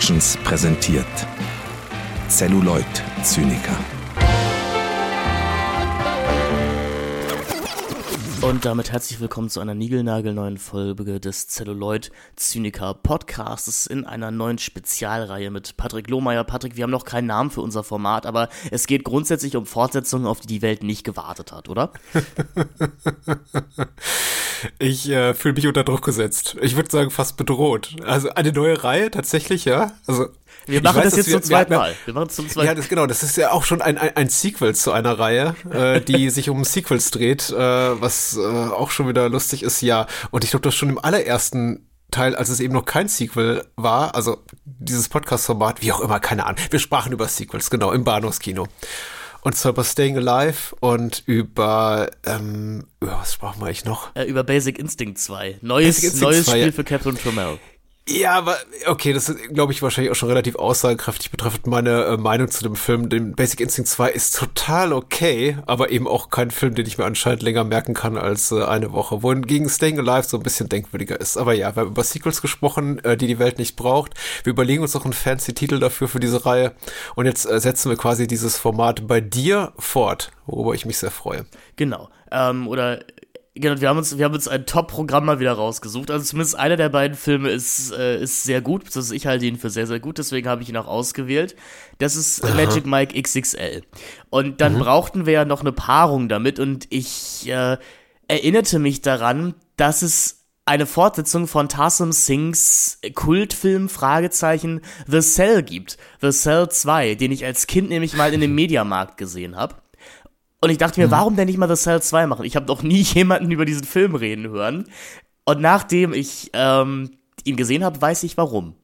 Productions präsentiert Celluloid Zyniker. Und damit herzlich willkommen zu einer niegelnagelneuen Folge des Celluloid Zyniker Podcasts in einer neuen Spezialreihe mit Patrick Lohmeier. Patrick, wir haben noch keinen Namen für unser Format, aber es geht grundsätzlich um Fortsetzungen, auf die die Welt nicht gewartet hat, oder? ich äh, fühle mich unter Druck gesetzt. Ich würde sagen, fast bedroht. Also eine neue Reihe tatsächlich, ja. Also wir machen weiß, das jetzt zum zweiten Mal. Wir machen zum zweiten Ja, das, genau. Das ist ja auch schon ein, ein, ein Sequel zu einer Reihe, äh, die sich um Sequels dreht, äh, was äh, auch schon wieder lustig ist. Ja, und ich glaube, das schon im allerersten Teil, als es eben noch kein Sequel war, also dieses Podcast-Format, wie auch immer, keine Ahnung. Wir sprachen über Sequels, genau, im Bahnhofskino. Und zwar über Staying Alive und über, ähm, über was sprachen wir eigentlich noch? Äh, über Basic Instinct 2. Neues, Instinct neues 2, Spiel ja. für Captain Trammell. Ja, aber okay, das ist, glaube ich, wahrscheinlich auch schon relativ aussagekräftig betreffend meine äh, Meinung zu dem Film. Den Basic Instinct 2 ist total okay, aber eben auch kein Film, den ich mir anscheinend länger merken kann als äh, eine Woche. Wohingegen Staying Alive so ein bisschen denkwürdiger ist. Aber ja, wir haben über Sequels gesprochen, äh, die die Welt nicht braucht. Wir überlegen uns noch einen fancy Titel dafür für diese Reihe. Und jetzt äh, setzen wir quasi dieses Format bei dir fort, worüber ich mich sehr freue. Genau. Ähm, oder Genau, wir haben uns, wir haben uns ein Top-Programm mal wieder rausgesucht. Also zumindest einer der beiden Filme ist, äh, ist sehr gut. Das ich halte ihn für sehr, sehr gut, deswegen habe ich ihn auch ausgewählt. Das ist Aha. Magic Mike XXL. Und dann mhm. brauchten wir ja noch eine Paarung damit und ich äh, erinnerte mich daran, dass es eine Fortsetzung von Tarsum Singhs Kultfilm Fragezeichen The Cell gibt. The Cell 2, den ich als Kind nämlich mal in dem Mediamarkt gesehen habe. Und ich dachte mir, mhm. warum denn nicht mal The Cell 2 machen? Ich habe doch nie jemanden über diesen Film reden hören. Und nachdem ich ähm, ihn gesehen habe, weiß ich warum.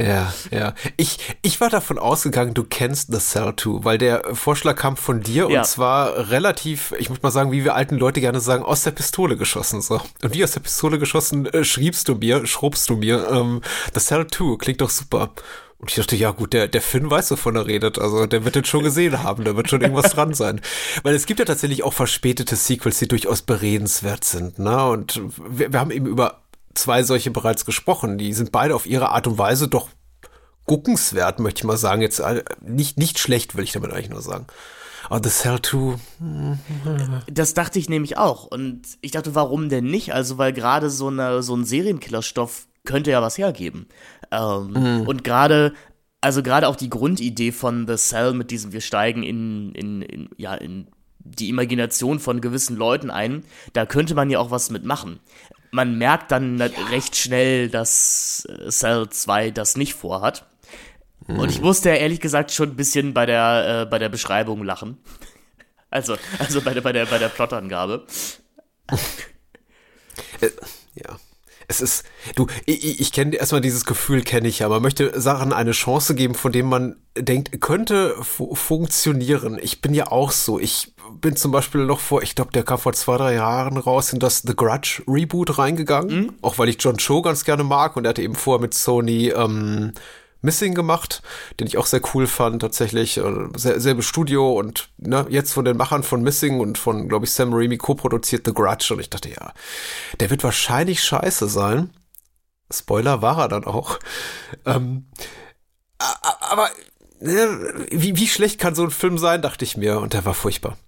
Ja, ja. Ich, ich war davon ausgegangen, du kennst The Cell 2, weil der Vorschlag kam von dir ja. und zwar relativ, ich muss mal sagen, wie wir alten Leute gerne sagen, aus der Pistole geschossen. So. Und wie aus der Pistole geschossen, äh, schriebst du mir, schrobst du mir, ähm, The Cell 2, klingt doch super. Und ich dachte, ja gut, der, der Finn weiß, wovon er redet. Also der wird den schon gesehen haben, da wird schon irgendwas dran sein. Weil es gibt ja tatsächlich auch verspätete Sequels, die durchaus beredenswert sind. Ne? Und wir, wir haben eben über zwei solche bereits gesprochen. Die sind beide auf ihre Art und Weise doch guckenswert, möchte ich mal sagen. Jetzt äh, nicht, nicht schlecht, will ich damit eigentlich nur sagen. Aber The Cell 2. Das dachte ich nämlich auch. Und ich dachte, warum denn nicht? Also, weil gerade so, eine, so ein Serienkillerstoff könnte ja was hergeben. Ähm, mhm. Und gerade, also gerade auch die Grundidee von The Cell mit diesem, wir steigen in, in, in, ja, in die Imagination von gewissen Leuten ein, da könnte man ja auch was mitmachen. Man merkt dann ja. recht schnell, dass äh, Cell 2 das nicht vorhat. Mhm. Und ich musste ja ehrlich gesagt schon ein bisschen bei der, äh, bei der Beschreibung lachen. Also, also bei der, bei der, bei der Plotangabe. Äh, ja es ist, du, ich, ich kenne erstmal dieses Gefühl, kenne ich ja. Man möchte Sachen eine Chance geben, von dem man denkt, könnte fu funktionieren. Ich bin ja auch so. Ich bin zum Beispiel noch vor, ich glaube, der kam vor zwei, drei Jahren raus in das The Grudge Reboot reingegangen. Mhm. Auch weil ich John Cho ganz gerne mag und er hatte eben vorher mit Sony ähm, Missing gemacht, den ich auch sehr cool fand, tatsächlich. Äh, selbe Studio und ne, jetzt von den Machern von Missing und von, glaube ich, Sam Raimi co-produziert The Grudge. Und ich dachte, ja, der wird wahrscheinlich scheiße sein. Spoiler war er dann auch. Ähm, aber ne, wie, wie schlecht kann so ein Film sein, dachte ich mir. Und der war furchtbar.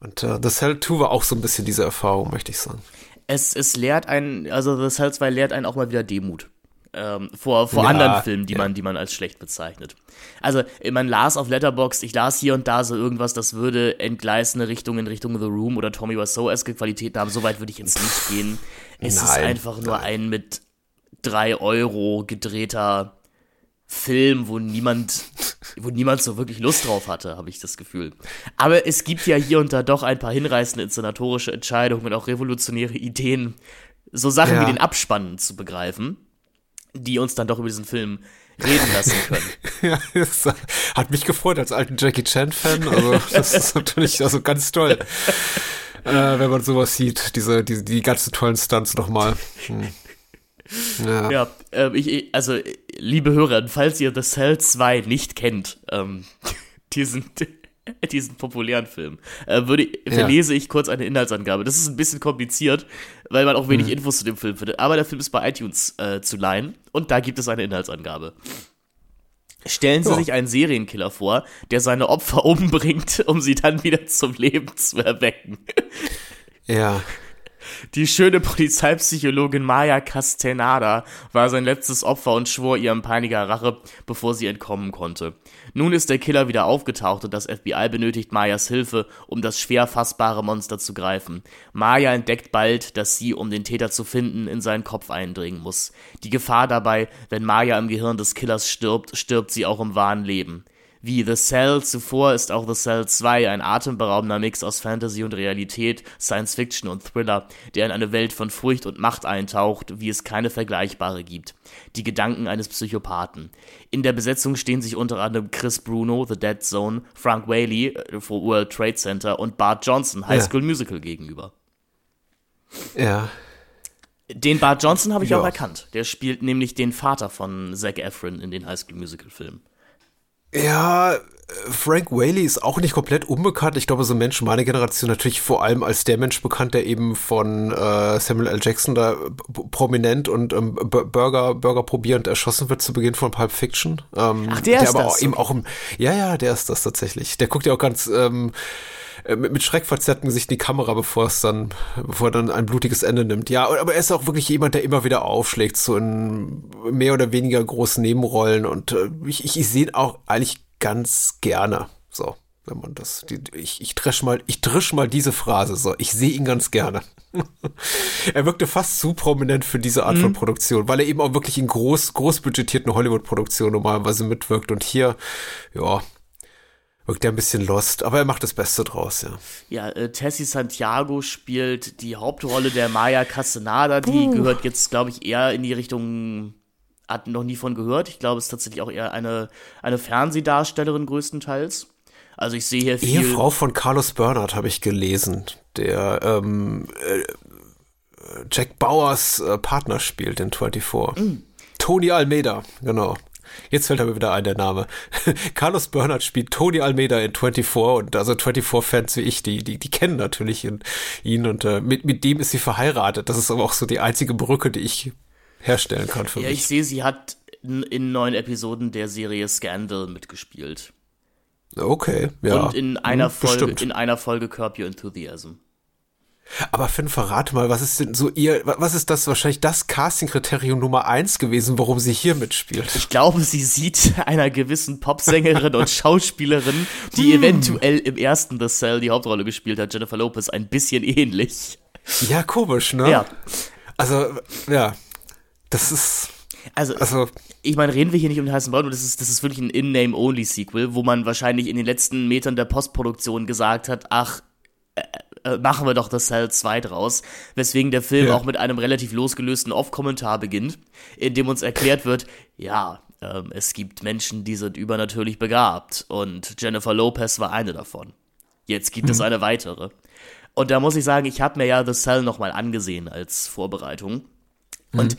Und uh, The Cell 2 war auch so ein bisschen diese Erfahrung, möchte ich sagen. Es, es lehrt einen, also The Cell 2 lehrt einen auch mal wieder Demut ähm, vor, vor ja, anderen Filmen, die ja. man, die man als schlecht bezeichnet. Also, man las auf Letterboxd, ich las hier und da so irgendwas, das würde entgleisende Richtung in Richtung The Room oder Tommy Wiseau-eske Qualitäten haben. So weit würde ich jetzt nicht gehen. Es nein, ist einfach nur ein mit drei Euro gedrehter Film, wo niemand, wo niemand so wirklich Lust drauf hatte, habe ich das Gefühl. Aber es gibt ja hier und da doch ein paar hinreißende inszenatorische Entscheidungen und auch revolutionäre Ideen, so Sachen ja. wie den Abspannen zu begreifen die uns dann doch über diesen Film reden lassen können. ja, das hat mich gefreut als alten Jackie Chan-Fan. Also, das ist natürlich also ganz toll, äh, wenn man sowas sieht, diese, diese die ganzen tollen Stunts nochmal. Hm. Ja, ja äh, ich, also, liebe Hörer, falls ihr The Cell 2 nicht kennt, ähm, die sind diesen populären Film, äh, würde, verlese ich kurz eine Inhaltsangabe. Das ist ein bisschen kompliziert, weil man auch wenig mhm. Infos zu dem Film findet. Aber der Film ist bei iTunes äh, zu leihen und da gibt es eine Inhaltsangabe. Stellen Sie ja. sich einen Serienkiller vor, der seine Opfer umbringt, um sie dann wieder zum Leben zu erwecken. Ja. Die schöne Polizeipsychologin Maya Castaneda war sein letztes Opfer und schwor ihrem Peiniger Rache, bevor sie entkommen konnte. Nun ist der Killer wieder aufgetaucht und das FBI benötigt Mayas Hilfe, um das schwer fassbare Monster zu greifen. Maya entdeckt bald, dass sie, um den Täter zu finden, in seinen Kopf eindringen muss. Die Gefahr dabei, wenn Maya im Gehirn des Killers stirbt, stirbt sie auch im wahren Leben. Wie The Cell zuvor ist auch The Cell 2 ein atemberaubender Mix aus Fantasy und Realität, Science Fiction und Thriller, der in eine Welt von Furcht und Macht eintaucht, wie es keine vergleichbare gibt. Die Gedanken eines Psychopathen. In der Besetzung stehen sich unter anderem Chris Bruno, The Dead Zone, Frank Whaley äh, for World Trade Center und Bart Johnson, High School ja. Musical gegenüber. Ja. Den Bart Johnson habe ich ja. auch erkannt. Der spielt nämlich den Vater von Zac Efron in den High School Musical Filmen. Ja, Frank Whaley ist auch nicht komplett unbekannt. Ich glaube, so Menschen meiner Generation natürlich vor allem als der Mensch bekannt, der eben von äh, Samuel L. Jackson da prominent und ähm, Burger, Burger probierend erschossen wird zu Beginn von Pulp Fiction. Ähm, Ach, der, der ist aber das. Auch, eben auch im, ja, ja, der ist das tatsächlich. Der guckt ja auch ganz ähm, äh, mit, mit schreckverzerrtem Gesicht in die Kamera, bevor es dann, bevor er dann ein blutiges Ende nimmt. Ja, aber er ist auch wirklich jemand, der immer wieder aufschlägt, so in mehr oder weniger großen Nebenrollen und äh, ich, ich, ich sehe ihn auch eigentlich ganz gerne. So, wenn man das, die, ich, ich dresch mal, ich drisch mal diese Phrase so. Ich sehe ihn ganz gerne. er wirkte fast zu prominent für diese Art mhm. von Produktion, weil er eben auch wirklich in groß, großbudgetierten Hollywood-Produktionen normalerweise mitwirkt und hier, ja, wirkt er ein bisschen lost, aber er macht das Beste draus, ja. Ja, äh, Tessie Santiago spielt die Hauptrolle der Maya Castaneda, die uh. gehört jetzt, glaube ich, eher in die Richtung, hat noch nie von gehört. Ich glaube, es ist tatsächlich auch eher eine, eine Fernsehdarstellerin größtenteils. Also ich sehe hier viel. Ehefrau von Carlos Bernard habe ich gelesen, der ähm, äh, Jack Bauers äh, Partner spielt in 24. Mm. Tony Almeida, genau. Jetzt fällt mir wieder ein der Name. Carlos Bernard spielt Tony Almeida in 24 und also 24-Fans wie ich, die, die, die kennen natürlich ihn, ihn und äh, mit, mit dem ist sie verheiratet. Das ist aber auch so die einzige Brücke, die ich herstellen kann für ja, mich. ich sehe, sie hat in, in neun Episoden der Serie Scandal mitgespielt. Okay, ja. Und in einer hm, Folge, bestimmt. in einer Folge Curb Your Enthusiasm. Aber Finn, verrate mal, was ist denn so ihr, was ist das wahrscheinlich das Casting-Kriterium Nummer eins gewesen, warum sie hier mitspielt? Ich glaube, sie sieht einer gewissen Popsängerin und Schauspielerin, die hm. eventuell im ersten The Cell die Hauptrolle gespielt hat, Jennifer Lopez, ein bisschen ähnlich. Ja, komisch, ne? Ja. Also, ja, das ist. Also, also, ich meine, reden wir hier nicht um den heißen Braun, das ist, das ist wirklich ein In-Name-Only-Sequel, wo man wahrscheinlich in den letzten Metern der Postproduktion gesagt hat, ach, äh, machen wir doch das Cell 2 draus, weswegen der Film ja. auch mit einem relativ losgelösten Off-Kommentar beginnt, in dem uns erklärt wird, ja, ähm, es gibt Menschen, die sind übernatürlich begabt und Jennifer Lopez war eine davon. Jetzt gibt mhm. es eine weitere. Und da muss ich sagen, ich habe mir ja The Cell nochmal angesehen als Vorbereitung. Mhm. Und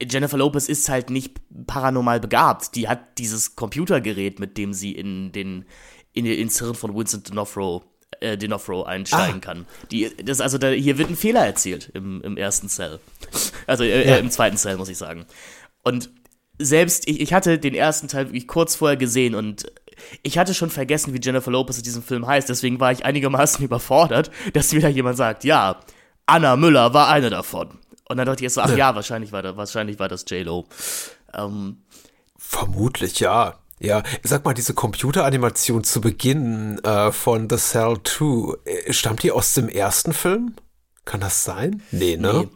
Jennifer Lopez ist halt nicht paranormal begabt. Die hat dieses Computergerät, mit dem sie in den in, ins Hirn von Vincent D'Onofrio äh, Dinofro einsteigen ah. kann. Die, das, also da, hier wird ein Fehler erzielt im, im ersten Cell. Also äh, ja. äh, im zweiten Cell, muss ich sagen. Und selbst, ich, ich hatte den ersten Teil wirklich kurz vorher gesehen und ich hatte schon vergessen, wie Jennifer Lopez in diesem Film heißt, deswegen war ich einigermaßen überfordert, dass wieder jemand sagt, ja, Anna Müller war eine davon. Und dann dachte ich erst so, ach ja, ja wahrscheinlich war das, wahrscheinlich war das J-Lo. Ähm, Vermutlich ja. Ja, sag mal, diese Computeranimation zu Beginn äh, von The Cell 2, äh, stammt die aus dem ersten Film? Kann das sein? Nee, ne?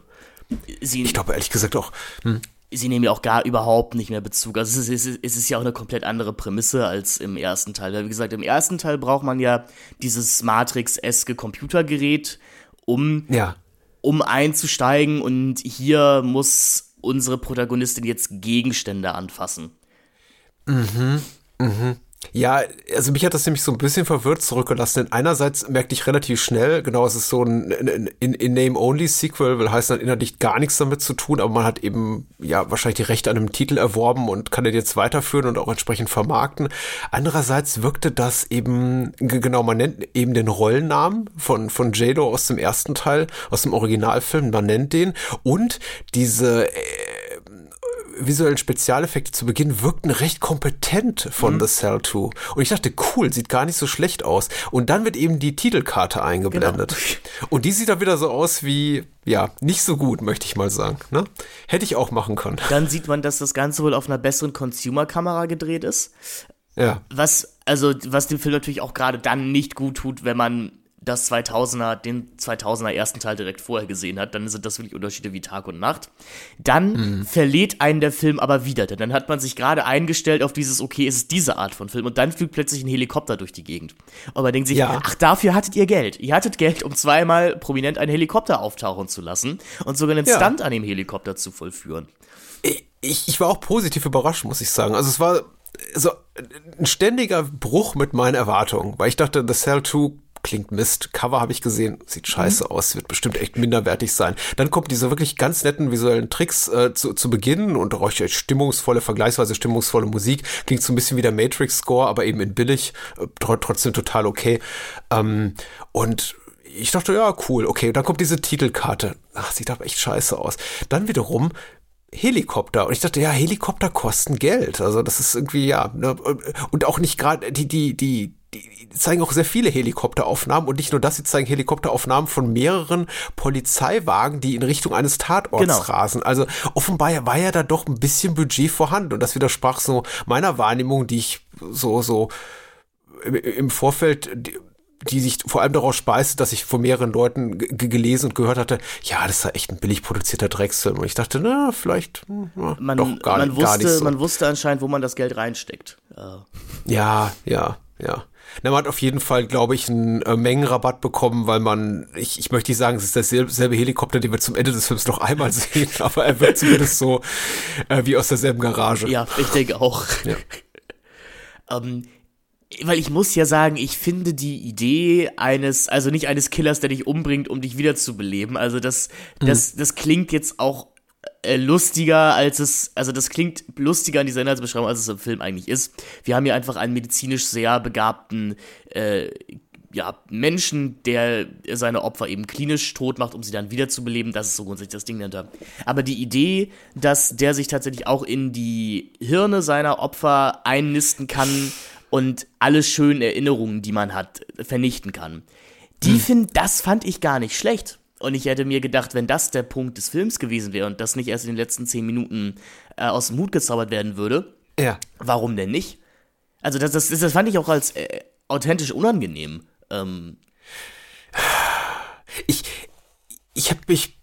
Nee. Sie, ich glaube ehrlich gesagt auch. Hm. Sie nehmen ja auch gar überhaupt nicht mehr Bezug. Also es ist, es ist ja auch eine komplett andere Prämisse als im ersten Teil. Weil, wie gesagt, im ersten Teil braucht man ja dieses Matrix-eske Computergerät, um, ja. um einzusteigen. Und hier muss unsere Protagonistin jetzt Gegenstände anfassen. Mhm, mhm. Ja, also mich hat das nämlich so ein bisschen verwirrt zurückgelassen. Denn einerseits merkte ich relativ schnell, genau, es ist so ein In-Name-Only-Sequel, will heißen, hat inhaltlich gar nichts damit zu tun, aber man hat eben ja wahrscheinlich die Rechte an einem Titel erworben und kann den jetzt weiterführen und auch entsprechend vermarkten. Andererseits wirkte das eben, genau, man nennt eben den Rollennamen von, von Jado aus dem ersten Teil, aus dem Originalfilm, man nennt den und diese äh, visuellen Spezialeffekte zu Beginn wirkten recht kompetent von mhm. The Cell 2. Und ich dachte, cool, sieht gar nicht so schlecht aus. Und dann wird eben die Titelkarte eingeblendet. Genau. Und die sieht dann wieder so aus wie, ja, nicht so gut, möchte ich mal sagen. Ne? Hätte ich auch machen können. Dann sieht man, dass das Ganze wohl auf einer besseren Consumer-Kamera gedreht ist. Ja. Was, also, was dem Film natürlich auch gerade dann nicht gut tut, wenn man das 2000er, den 2000er ersten Teil direkt vorher gesehen hat, dann sind das wirklich Unterschiede wie Tag und Nacht. Dann mhm. verliert einen der Film aber wieder, denn dann hat man sich gerade eingestellt auf dieses, okay, es ist diese Art von Film und dann fliegt plötzlich ein Helikopter durch die Gegend. Und man denkt sich, ja. ach, dafür hattet ihr Geld. Ihr hattet Geld, um zweimal prominent einen Helikopter auftauchen zu lassen und sogar einen ja. Stunt an dem Helikopter zu vollführen. Ich, ich war auch positiv überrascht, muss ich sagen. Also es war so ein ständiger Bruch mit meinen Erwartungen, weil ich dachte, The Cell 2 klingt Mist. Cover habe ich gesehen, sieht scheiße mhm. aus, wird bestimmt echt minderwertig sein. Dann kommt diese wirklich ganz netten visuellen Tricks äh, zu, zu Beginn und auch stimmungsvolle, vergleichsweise stimmungsvolle Musik. Klingt so ein bisschen wie der Matrix-Score, aber eben in billig, äh, trotzdem total okay. Ähm, und ich dachte, ja, cool, okay. dann kommt diese Titelkarte. Ach, sieht aber echt scheiße aus. Dann wiederum Helikopter. Und ich dachte, ja, Helikopter kosten Geld. Also das ist irgendwie, ja, ne, und auch nicht gerade, die, die, die, die zeigen auch sehr viele Helikopteraufnahmen und nicht nur das, sie zeigen Helikopteraufnahmen von mehreren Polizeiwagen, die in Richtung eines Tatorts genau. rasen. Also offenbar war ja da doch ein bisschen Budget vorhanden und das widersprach so meiner Wahrnehmung, die ich so, so im Vorfeld die sich vor allem daraus speiste, dass ich von mehreren Leuten gelesen und gehört hatte, ja, das ist ja echt ein billig produzierter Drecksfilm. Und ich dachte, na, vielleicht hm, na, man, doch gar, man wusste, gar nicht so. Man wusste anscheinend, wo man das Geld reinsteckt. Ja, ja, ja. Na, man hat auf jeden Fall, glaube ich, einen äh, Mengenrabatt bekommen, weil man, ich, ich möchte nicht sagen, es ist derselbe Helikopter, den wir zum Ende des Films noch einmal sehen, aber er wird zumindest so äh, wie aus derselben Garage. Ja, ich denke auch. Ja. ähm, weil ich muss ja sagen, ich finde die Idee eines, also nicht eines Killers, der dich umbringt, um dich wiederzubeleben, also das, mhm. das, das klingt jetzt auch äh, lustiger, als es, also das klingt lustiger in dieser Inhaltsbeschreibung, als es im Film eigentlich ist. Wir haben hier einfach einen medizinisch sehr begabten, äh, ja, Menschen, der seine Opfer eben klinisch tot macht, um sie dann wiederzubeleben. Das ist so grundsätzlich das Ding dahinter. Aber die Idee, dass der sich tatsächlich auch in die Hirne seiner Opfer einnisten kann und alle schönen Erinnerungen, die man hat, vernichten kann. Die hm. find, das fand ich gar nicht schlecht. Und ich hätte mir gedacht, wenn das der Punkt des Films gewesen wäre und das nicht erst in den letzten zehn Minuten äh, aus dem Hut gezaubert werden würde, ja. warum denn nicht? Also das, das, das fand ich auch als äh, authentisch unangenehm. Ähm. Ich, ich habe mich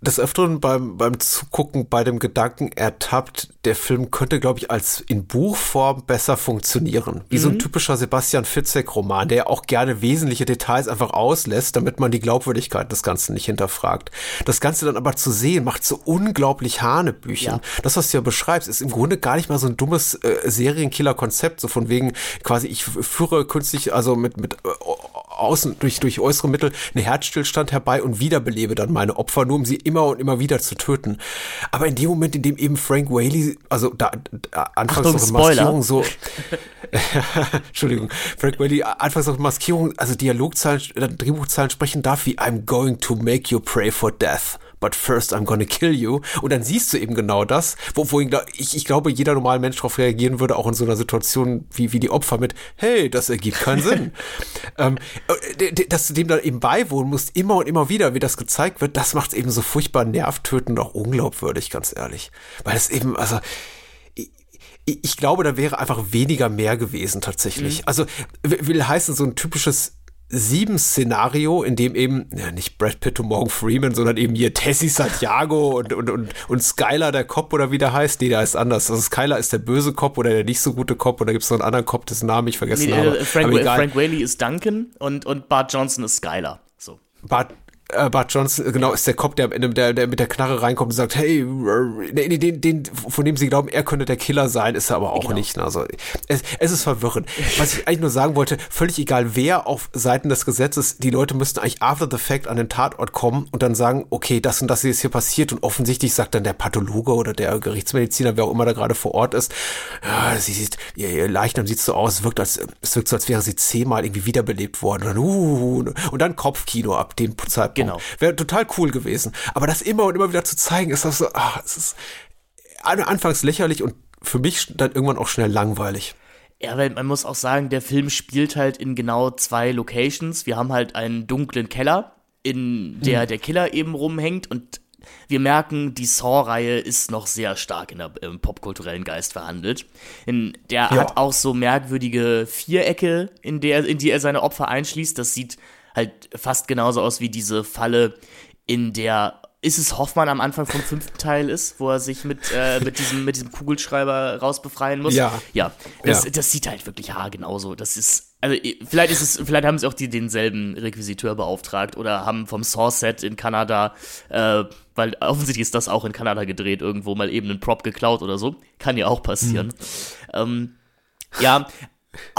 des Öfteren beim, beim Zugucken bei dem Gedanken ertappt, der Film könnte, glaube ich, als in Buchform besser funktionieren. Wie mhm. so ein mhm. typischer Sebastian Fitzek-Roman, der auch gerne wesentliche Details einfach auslässt, damit man die Glaubwürdigkeit des Ganzen nicht hinterfragt. Das Ganze dann aber zu sehen, macht so unglaublich Hanebüchen. Ja. Das, was du ja beschreibst, ist im Grunde gar nicht mal so ein dummes äh, Serienkiller-Konzept, so von wegen quasi, ich führe künstlich, also mit, mit äh, außen, durch, durch äußere Mittel einen Herzstillstand herbei und wiederbelebe dann meine Opfer, nur um sie immer und immer wieder zu töten. Aber in dem Moment, in dem eben Frank Whaley, also da, da anfangs Achtung, noch Maskierung so, Entschuldigung, Frank Whaley, anfangs noch Maskierung, also Dialogzahlen, äh, Drehbuchzahlen sprechen darf wie I'm going to make you pray for death but first I'm gonna kill you. Und dann siehst du eben genau das, wo, wo ich, ich glaube, jeder normale Mensch darauf reagieren würde, auch in so einer Situation wie, wie die Opfer mit, hey, das ergibt keinen Sinn. ähm, äh, dass du dem dann eben beiwohnen musst, immer und immer wieder, wie das gezeigt wird, das macht es eben so furchtbar nervtötend und auch unglaubwürdig, ganz ehrlich. Weil es eben, also, ich glaube, da wäre einfach weniger mehr gewesen tatsächlich. Mhm. Also will heißen, so ein typisches sieben Szenario, in dem eben, ja, nicht Brad Pitt und Morgan Freeman, sondern eben hier Tessie Santiago und, und, und, und Skylar, der Cop oder wie der heißt. Nee, der heißt anders. Also Skylar ist der böse Cop oder der nicht so gute Cop oder gibt es noch einen anderen Cop, dessen Namen ich vergessen nee, habe. Frank, Frank Whaley ist Duncan und, und Bart Johnson ist Skylar. So. Bart, äh, Bart Johnson, genau, ist der Cop, der, der, der mit der Knarre reinkommt und sagt, hey, den, den, den, von dem sie glauben, er könnte der Killer sein, ist er aber auch genau. nicht. Ne? Also es, es ist verwirrend. Was ich eigentlich nur sagen wollte, völlig egal, wer auf Seiten des Gesetzes, die Leute müssten eigentlich after the fact an den Tatort kommen und dann sagen, okay, das und das ist hier passiert und offensichtlich sagt dann der Pathologe oder der Gerichtsmediziner, wer auch immer da gerade vor Ort ist, ja, sie sieht, ihr, ihr Leichnam sieht so aus, es wirkt, als, es wirkt so, als wäre sie zehnmal irgendwie wiederbelebt worden. Und dann, uh, und dann Kopfkino ab dem Zeitpunkt. Genau. Wäre total cool gewesen. Aber das immer und immer wieder zu zeigen, ist das so, ach, es ist anfangs lächerlich und für mich dann irgendwann auch schnell langweilig. Ja, weil man muss auch sagen, der Film spielt halt in genau zwei Locations. Wir haben halt einen dunklen Keller, in der hm. der Killer eben rumhängt und wir merken, die Saw-Reihe ist noch sehr stark in der im popkulturellen Geist verhandelt. In, der ja. hat auch so merkwürdige Vierecke, in, der, in die er seine Opfer einschließt. Das sieht halt fast genauso aus wie diese Falle, in der ist es Hoffmann am Anfang vom fünften Teil ist, wo er sich mit, äh, mit, diesem, mit diesem Kugelschreiber rausbefreien muss. Ja. Ja, das, ja. das sieht halt wirklich ha genauso. Das ist, also vielleicht ist es, vielleicht haben sie auch die denselben Requisiteur beauftragt oder haben vom Saw-Set in Kanada, äh, weil offensichtlich ist das auch in Kanada gedreht, irgendwo mal eben einen Prop geklaut oder so. Kann ja auch passieren. Mhm. Ähm, ja,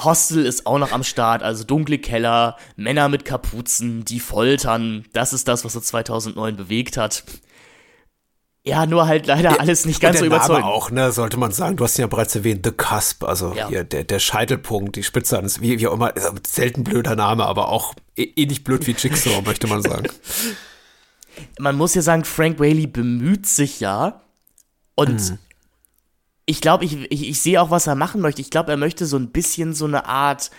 Hostel ist auch noch am Start, also dunkle Keller, Männer mit Kapuzen, die foltern. Das ist das, was so 2009 bewegt hat. Ja, nur halt leider alles nicht ganz so überzeugend. Aber auch, ne, sollte man sagen, du hast ihn ja bereits erwähnt, The Cusp, also ja. hier der, der Scheitelpunkt, die Spitze eines, wie, wie auch immer, selten blöder Name, aber auch ähnlich eh blöd wie Jigsaw, möchte man sagen. Man muss ja sagen, Frank Whaley bemüht sich ja und mhm ich glaube, ich, ich, ich sehe auch, was er machen möchte. Ich glaube, er möchte so ein bisschen so eine Art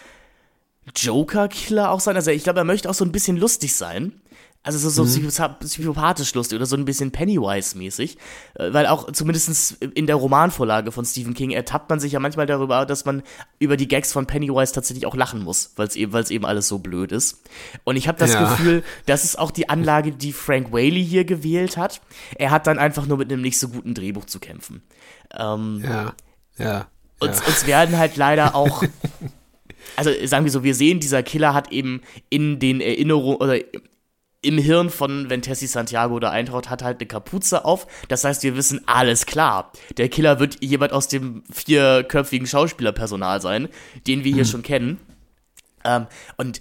Joker-Killer auch sein. Also ich glaube, er möchte auch so ein bisschen lustig sein. Also so, so mhm. psychopathisch lustig oder so ein bisschen Pennywise-mäßig. Äh, weil auch zumindest in der Romanvorlage von Stephen King ertappt man sich ja manchmal darüber, dass man über die Gags von Pennywise tatsächlich auch lachen muss, weil es eben, weil's eben alles so blöd ist. Und ich habe das ja. Gefühl, das ist auch die Anlage, die Frank Whaley hier gewählt hat. Er hat dann einfach nur mit einem nicht so guten Drehbuch zu kämpfen. Ähm, ja, ja. Uns, ja. uns werden halt leider auch also sagen wir so, wir sehen, dieser Killer hat eben in den Erinnerungen oder im Hirn von, wenn Tessie Santiago da eintaucht, hat halt eine Kapuze auf. Das heißt, wir wissen alles klar. Der Killer wird jemand aus dem vierköpfigen Schauspielerpersonal sein, den wir hier mhm. schon kennen. Ähm, und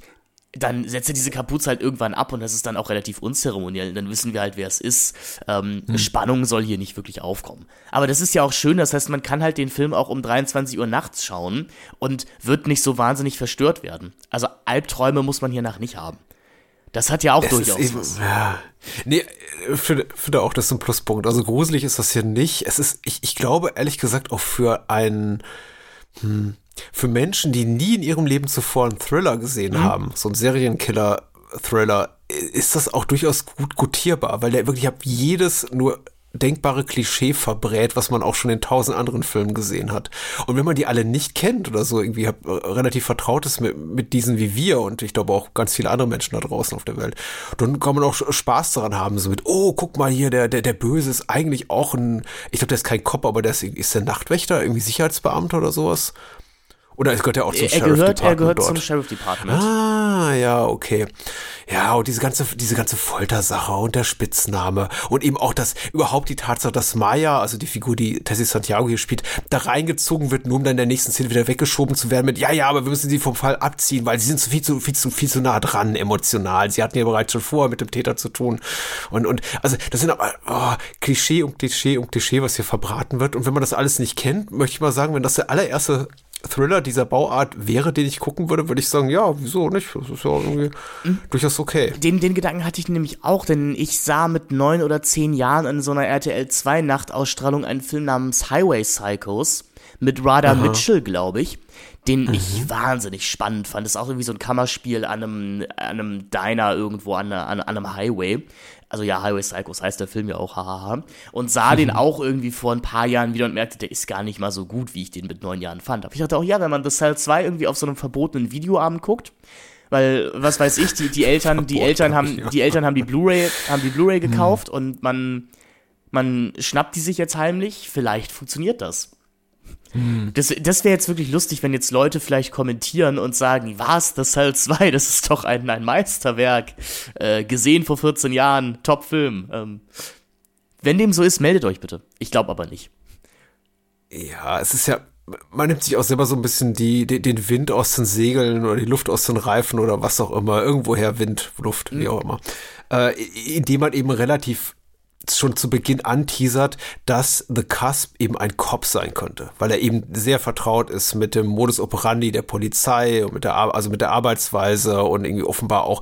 dann setzt er diese Kapuze halt irgendwann ab und das ist dann auch relativ unzeremoniell. Dann wissen wir halt, wer es ist. Ähm, mhm. Spannung soll hier nicht wirklich aufkommen. Aber das ist ja auch schön, das heißt, man kann halt den Film auch um 23 Uhr nachts schauen und wird nicht so wahnsinnig verstört werden. Also Albträume muss man hiernach nicht haben. Das hat ja auch es durchaus eben, was. Ja. Nee, finde find auch, das ist ein Pluspunkt. Also gruselig ist das hier nicht. Es ist, ich, ich glaube ehrlich gesagt auch für einen, hm, für Menschen, die nie in ihrem Leben zuvor einen Thriller gesehen mhm. haben, so ein Serienkiller-Thriller, ist das auch durchaus gut gutierbar, weil der wirklich ab jedes nur denkbare Klischee verbrät, was man auch schon in tausend anderen Filmen gesehen hat. Und wenn man die alle nicht kennt oder so irgendwie hab, äh, relativ vertraut ist mit, mit diesen wie wir und ich glaube auch ganz viele andere Menschen da draußen auf der Welt, dann kann man auch Spaß daran haben, so mit, oh, guck mal hier, der, der, der Böse ist eigentlich auch ein, ich glaube, der ist kein Cop, aber der ist, ist der Nachtwächter, irgendwie Sicherheitsbeamter oder sowas. Oder es gehört ja auch zum er Sheriff gehört, Department. Er gehört dort. zum Sheriff Department. Ah, ja, okay. Ja, und diese ganze, diese ganze Foltersache und der Spitzname und eben auch das, überhaupt die Tatsache, dass Maya, also die Figur, die Tessie Santiago hier spielt, da reingezogen wird, nur um dann in der nächsten Szene wieder weggeschoben zu werden mit, ja, ja, aber wir müssen sie vom Fall abziehen, weil sie sind viel zu, viel zu, viel zu nah dran emotional. Sie hatten ja bereits schon vorher mit dem Täter zu tun. Und, und, also, das sind aber, oh, Klischee und Klischee und Klischee, was hier verbraten wird. Und wenn man das alles nicht kennt, möchte ich mal sagen, wenn das der allererste Thriller dieser Bauart wäre, den ich gucken würde, würde ich sagen, ja, wieso nicht? Das ist ja irgendwie mhm. durchaus okay. Den, den Gedanken hatte ich nämlich auch, denn ich sah mit neun oder zehn Jahren in so einer RTL 2 Nachtausstrahlung einen Film namens Highway Psychos mit Rada Aha. Mitchell, glaube ich, den mhm. ich wahnsinnig spannend fand. Das ist auch irgendwie so ein Kammerspiel an einem, an einem Diner irgendwo an, an, an einem Highway also ja, Highway Psychos heißt der Film ja auch, hahaha, und sah den auch irgendwie vor ein paar Jahren wieder und merkte, der ist gar nicht mal so gut, wie ich den mit neun Jahren fand. Aber ich dachte auch, ja, wenn man The Cell 2 irgendwie auf so einem verbotenen Videoabend guckt, weil, was weiß ich, die, die Eltern, die Eltern haben, die Eltern haben die Blu-ray, haben die Blu-ray hm. gekauft hm. und man, man schnappt die sich jetzt heimlich, vielleicht funktioniert das. Hm. Das, das wäre jetzt wirklich lustig, wenn jetzt Leute vielleicht kommentieren und sagen, was, das Cell 2, das ist doch ein, ein Meisterwerk, äh, gesehen vor 14 Jahren, Top-Film. Ähm, wenn dem so ist, meldet euch bitte. Ich glaube aber nicht. Ja, es ist ja, man nimmt sich auch selber so ein bisschen die, die, den Wind aus den Segeln oder die Luft aus den Reifen oder was auch immer, irgendwoher Wind, Luft, wie mhm. auch immer, äh, indem man eben relativ schon zu Beginn anteasert, dass The Cusp eben ein Cop sein könnte, weil er eben sehr vertraut ist mit dem Modus operandi der Polizei und mit der, also mit der Arbeitsweise und irgendwie offenbar auch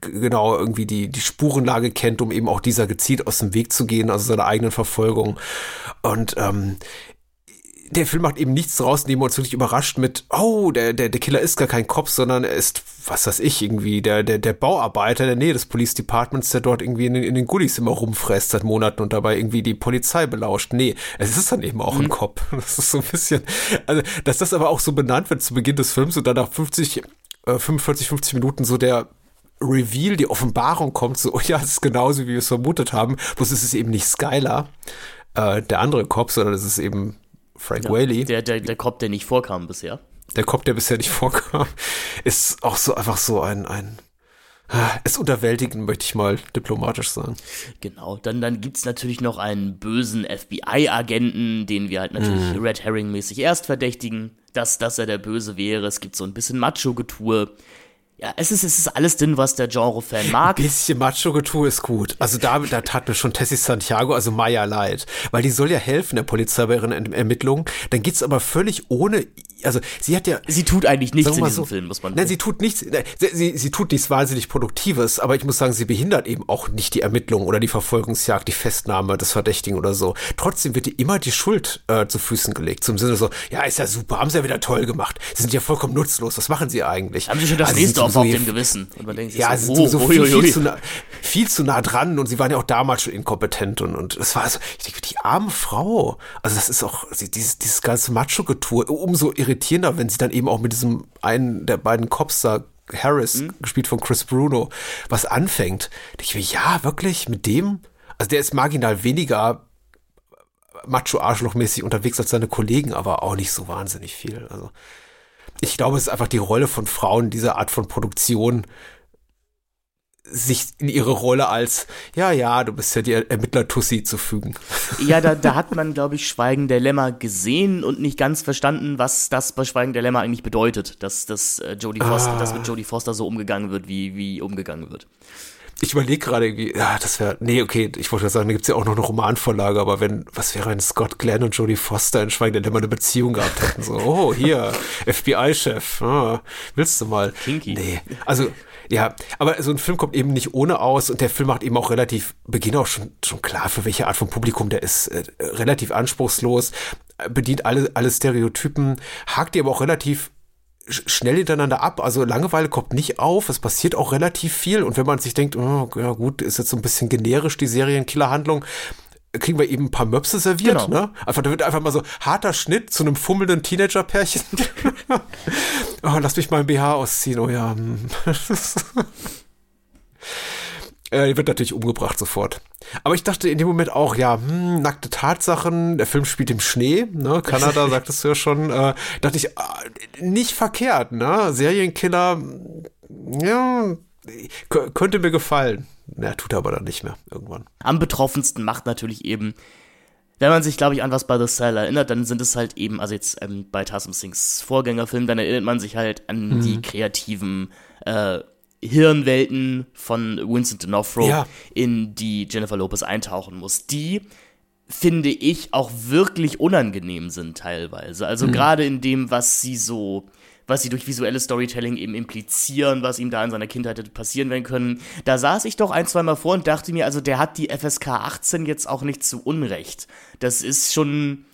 genau irgendwie die, die Spurenlage kennt, um eben auch dieser gezielt aus dem Weg zu gehen, also seiner eigenen Verfolgung. Und ähm, der Film macht eben nichts draus, indem er uns wirklich überrascht mit, oh, der, der, der Killer ist gar kein Kopf, sondern er ist, was weiß ich, irgendwie der, der, der Bauarbeiter in der Nähe des Police Departments, der dort irgendwie in den, in den Goodies immer rumfresst seit Monaten und dabei irgendwie die Polizei belauscht. Nee, es ist dann eben auch mhm. ein Kopf. Das ist so ein bisschen, also, dass das aber auch so benannt wird zu Beginn des Films und dann nach 50, äh, 45, 50 Minuten so der, Reveal, die Offenbarung kommt, so, oh ja, es ist genauso, wie wir es vermutet haben, bloß ist es eben nicht Skylar, äh, der andere Kopf, sondern es ist eben Frank ja, Whaley. Der, der, der Cop, der nicht vorkam bisher. Der Cop, der bisher nicht vorkam, ist auch so einfach so ein, ein es unterwältigen, möchte ich mal diplomatisch sagen. Genau, dann, dann gibt es natürlich noch einen bösen FBI-Agenten, den wir halt natürlich mm. Red Herring-mäßig erst verdächtigen, dass, dass er der Böse wäre. Es gibt so ein bisschen Macho-Getue. Ja, es ist, es ist alles drin, was der Genre-Fan mag. Ein bisschen Macho-Getue ist gut. Also da, da tat mir schon Tessie Santiago, also Maya leid. Weil die soll ja helfen der Polizei bei ihren Ermittlungen. Dann geht's aber völlig ohne also sie hat ja. Sie tut eigentlich nichts in diesem so, Film, muss man sagen. Nein, sie tut nichts, sie, sie, sie tut nichts wahnsinnig Produktives, aber ich muss sagen, sie behindert eben auch nicht die Ermittlung oder die Verfolgungsjagd, die Festnahme des Verdächtigen oder so. Trotzdem wird ihr immer die Schuld äh, zu Füßen gelegt. Zum Sinne so, ja, ist ja super, haben sie ja wieder toll gemacht. Sie sind ja vollkommen nutzlos, was machen sie eigentlich? Haben sie schon das also nächste auf, so auf dem Gewissen? Und man denkt sich ja, so, sie sind oh, so viel, viel, zu nah, viel zu nah dran und sie waren ja auch damals schon inkompetent und, und es war so, ich denke, die arme Frau. Also das ist auch, dieses, dieses ganze Macho-Getue, umso irritierender, wenn sie dann eben auch mit diesem einen der beiden Cops da Harris, mhm. gespielt von Chris Bruno, was anfängt. Ich will, ja, wirklich, mit dem? Also der ist marginal weniger macho-arschlochmäßig unterwegs als seine Kollegen, aber auch nicht so wahnsinnig viel. Also ich glaube, es ist einfach die Rolle von Frauen dieser Art von Produktion, sich in ihre Rolle als, ja, ja, du bist ja die Ermittler-Tussi zu fügen. Ja, da, da hat man, glaube ich, Schweigen der Lämmer gesehen und nicht ganz verstanden, was das bei Schweigen der Lämmer eigentlich bedeutet, dass, dass, äh, Jodie Foster, ah. dass mit Jodie Foster so umgegangen wird, wie, wie umgegangen wird. Ich überlege gerade irgendwie, ja, das wäre, nee, okay, ich wollte sagen, da gibt's ja auch noch eine Romanvorlage, aber wenn, was wäre, wenn Scott Glenn und Jodie Foster in Schweigen der Lämmer eine Beziehung gehabt hätten, so, oh, hier, FBI-Chef, ah, willst du mal? Kinky. Nee, also, ja, aber so ein Film kommt eben nicht ohne aus und der Film macht eben auch relativ, Beginn auch schon, schon klar, für welche Art von Publikum der ist, äh, relativ anspruchslos, bedient alle, alle Stereotypen, hakt die aber auch relativ schnell hintereinander ab. Also Langeweile kommt nicht auf. Es passiert auch relativ viel. Und wenn man sich denkt, oh, ja gut, ist jetzt so ein bisschen generisch die Serienkiller-Handlung, kriegen wir eben ein paar Möpse serviert, genau. ne? Einfach, da wird einfach mal so harter Schnitt zu einem fummelnden Teenager-Pärchen. oh, lass mich mal ein BH ausziehen, oh ja. Äh, die wird natürlich umgebracht sofort. Aber ich dachte in dem Moment auch, ja, hm, nackte Tatsachen, der Film spielt im Schnee, ne? Kanada, sagtest du ja schon. Äh, dachte ich, äh, nicht verkehrt, ne? Serienkiller, ja, könnte mir gefallen. Ja, tut er aber dann nicht mehr irgendwann. Am betroffensten macht natürlich eben, wenn man sich, glaube ich, an was bei The Cell erinnert, dann sind es halt eben, also jetzt ähm, bei Tassum Singhs Vorgängerfilm, dann erinnert man sich halt an mhm. die kreativen äh, Hirnwelten von Vincent D'Onofrio, ja. in die Jennifer Lopez eintauchen muss, die finde ich auch wirklich unangenehm sind teilweise. Also mhm. gerade in dem, was sie so was sie durch visuelles Storytelling eben implizieren, was ihm da in seiner Kindheit hätte passieren werden können. Da saß ich doch ein, zwei Mal vor und dachte mir, also der hat die FSK 18 jetzt auch nicht zu Unrecht. Das ist schon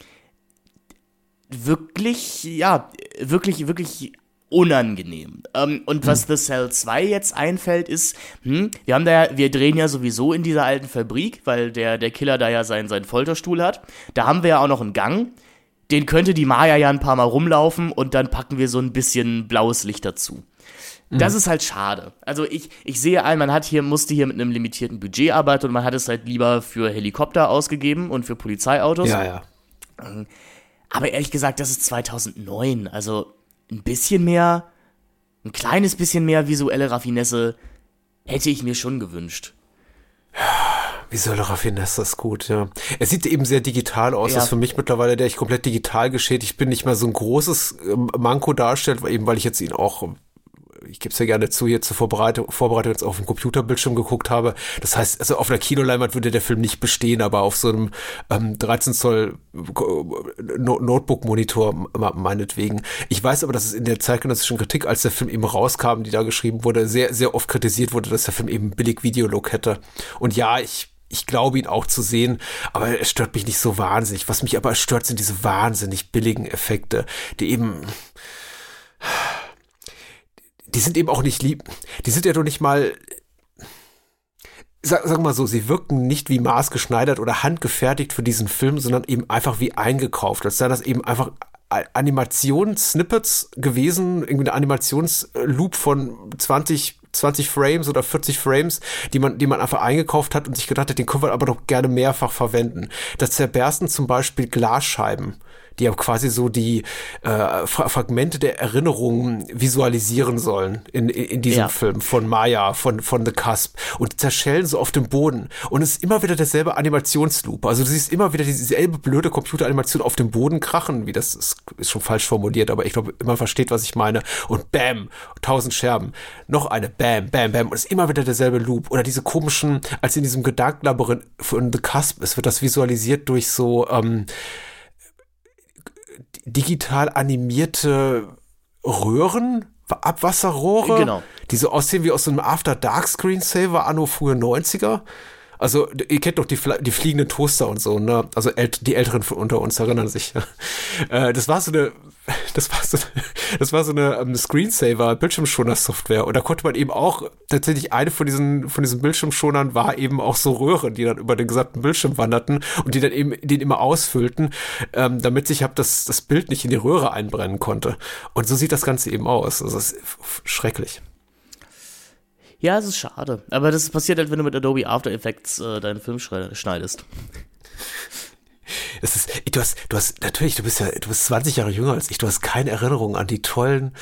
wirklich, ja, wirklich, wirklich unangenehm. Ähm, und was hm. The Cell 2 jetzt einfällt, ist, hm, wir haben da ja, wir drehen ja sowieso in dieser alten Fabrik, weil der, der Killer da ja seinen, seinen Folterstuhl hat. Da haben wir ja auch noch einen Gang. Den könnte die Maya ja ein paar Mal rumlaufen und dann packen wir so ein bisschen blaues Licht dazu. Das mhm. ist halt schade. Also ich, ich sehe ein, man hat hier, musste hier mit einem limitierten Budget arbeiten und man hat es halt lieber für Helikopter ausgegeben und für Polizeiautos. Ja, ja. Aber ehrlich gesagt, das ist 2009. Also ein bisschen mehr, ein kleines bisschen mehr visuelle Raffinesse hätte ich mir schon gewünscht. Visuelle Raffinesse ist gut, ja. Er sieht eben sehr digital aus. Ja. Das ist für mich mittlerweile, der ich komplett digital geschädigt bin, nicht mehr so ein großes ähm, Manko darstellt, eben weil ich jetzt ihn auch ich gebe es ja gerne zu, hier zur Vorbereitung, Vorbereitung jetzt auf dem Computerbildschirm geguckt habe. Das heißt, also auf einer Kinoleinwand würde der Film nicht bestehen, aber auf so einem ähm, 13 Zoll äh, Notebook-Monitor meinetwegen. Ich weiß aber, dass es in der zeitgenössischen Kritik, als der Film eben rauskam, die da geschrieben wurde, sehr, sehr oft kritisiert wurde, dass der Film eben billig Videolook hätte. Und ja, ich ich glaube ihn auch zu sehen, aber es stört mich nicht so wahnsinnig. Was mich aber stört, sind diese wahnsinnig billigen Effekte, die eben die sind eben auch nicht lieb. Die sind ja doch nicht mal. Sag, sag mal so, sie wirken nicht wie maßgeschneidert oder handgefertigt für diesen Film, sondern eben einfach wie eingekauft. Als sei das eben einfach Animationssnippets gewesen, irgendwie eine Animationsloop von 20 20 Frames oder 40 Frames, die man, die man einfach eingekauft hat und sich gedacht hat, den können wir aber doch gerne mehrfach verwenden. Das zerbersten zum Beispiel Glasscheiben die ja quasi so die äh, Fra Fragmente der Erinnerungen visualisieren sollen in, in, diesem ja. Film von Maya, von, von The Cusp. Und zerschellen so auf dem Boden. Und es ist immer wieder derselbe Animationsloop. Also du siehst immer wieder dieselbe blöde Computeranimation auf dem Boden krachen, wie das ist, ist schon falsch formuliert, aber ich glaube, man versteht, was ich meine. Und bam, tausend Scherben. Noch eine, bam, bam, bam. Und es ist immer wieder derselbe Loop. Oder diese komischen, als in diesem Gedankenlabyrinth von The Cusp, es wird das visualisiert durch so, ähm, digital animierte Röhren, Abwasserrohre, genau. die so aussehen wie aus so einem After Dark Screensaver anno frühe 90er. Also, ihr kennt doch die, die fliegenden Toaster und so, ne? Also die Älteren unter uns erinnern sich. Äh, das war so eine, das war so, das war so eine um, ähm, Screensaver, Bildschirmschoner-Software. Und da konnte man eben auch, tatsächlich eine von diesen, von diesen Bildschirmschonern war eben auch so Röhren, die dann über den gesamten Bildschirm wanderten und die dann eben den immer ausfüllten, ähm, damit sich hab das, das Bild nicht in die Röhre einbrennen konnte. Und so sieht das Ganze eben aus. Also, das ist schrecklich. Ja, es ist schade. Aber das passiert halt, wenn du mit Adobe After Effects äh, deinen Film schneidest. Es ist, du hast, du hast, natürlich, du bist ja, du bist 20 Jahre jünger als ich, du hast keine Erinnerung an die tollen,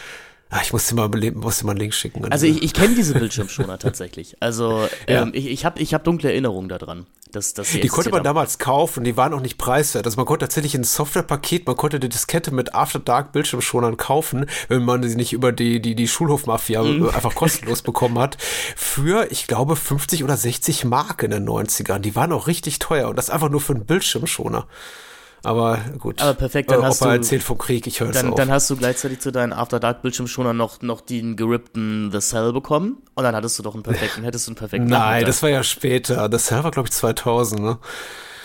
ich muss dir mal, muss dir mal einen Link schicken. Also ich, ich kenne diese Bildschirmschoner tatsächlich. Also ja. ähm, ich, ich habe ich hab dunkle Erinnerungen daran. Dass, dass die konnte man haben. damals kaufen, die waren auch nicht preiswert. Also man konnte tatsächlich ein Softwarepaket, man konnte die Diskette mit After Dark Bildschirmschonern kaufen, wenn man sie nicht über die, die, die Schulhofmafia mhm. einfach kostenlos bekommen hat. Für, ich glaube, 50 oder 60 Mark in den 90ern. Die waren auch richtig teuer und das einfach nur für einen Bildschirmschoner. Aber gut. Aber perfekt, dann äh, hast du erzählt vom Krieg, ich höre dann, dann hast du gleichzeitig zu deinem After Dark Bildschirmschoner noch noch den gerippten The Cell bekommen und dann hattest du doch einen perfekten, hättest du einen perfekten. Nein, Nachmittag. das war ja später. The Cell war glaube ich 2000, ne?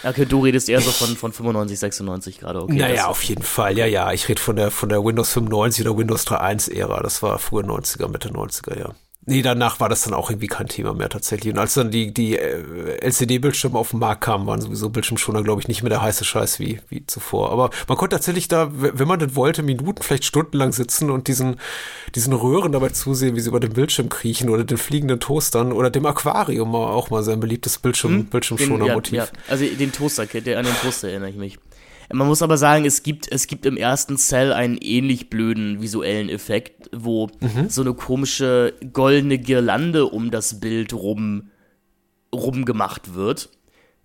Okay, du redest eher so von, von 95, 96 gerade, okay. Naja, auf jeden Fall, ja, ja. Ich rede von der, von der Windows 95 oder Windows 3.1 Ära. Das war frühe 90er, Mitte 90er, ja. Nee, danach war das dann auch irgendwie kein Thema mehr tatsächlich. Und als dann die, die äh, LCD-Bildschirme auf den Markt kamen, waren sowieso Bildschirmschoner, glaube ich, nicht mehr der heiße Scheiß wie, wie zuvor. Aber man konnte tatsächlich da, wenn man denn wollte, Minuten, vielleicht stundenlang sitzen und diesen, diesen Röhren dabei zusehen, wie sie über den Bildschirm kriechen oder den fliegenden Toastern oder dem Aquarium, auch mal sein beliebtes Bildschirm, hm? Bildschirmschoner-Motiv. Ja, ja, also den Toaster, der, an den Toaster erinnere ich mich. Man muss aber sagen, es gibt, es gibt im ersten Cell einen ähnlich blöden visuellen Effekt, wo mhm. so eine komische goldene Girlande um das Bild rum, rum gemacht wird,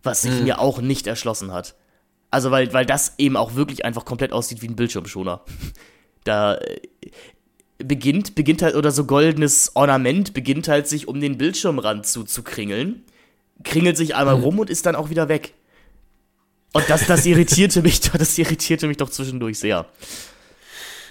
was sich mhm. mir auch nicht erschlossen hat. Also, weil, weil das eben auch wirklich einfach komplett aussieht wie ein Bildschirmschoner. Da äh, beginnt, beginnt halt, oder so goldenes Ornament beginnt halt sich um den Bildschirmrand zu, zu kringeln, kringelt sich einmal mhm. rum und ist dann auch wieder weg. Und das, das irritierte mich, das irritierte mich doch zwischendurch sehr.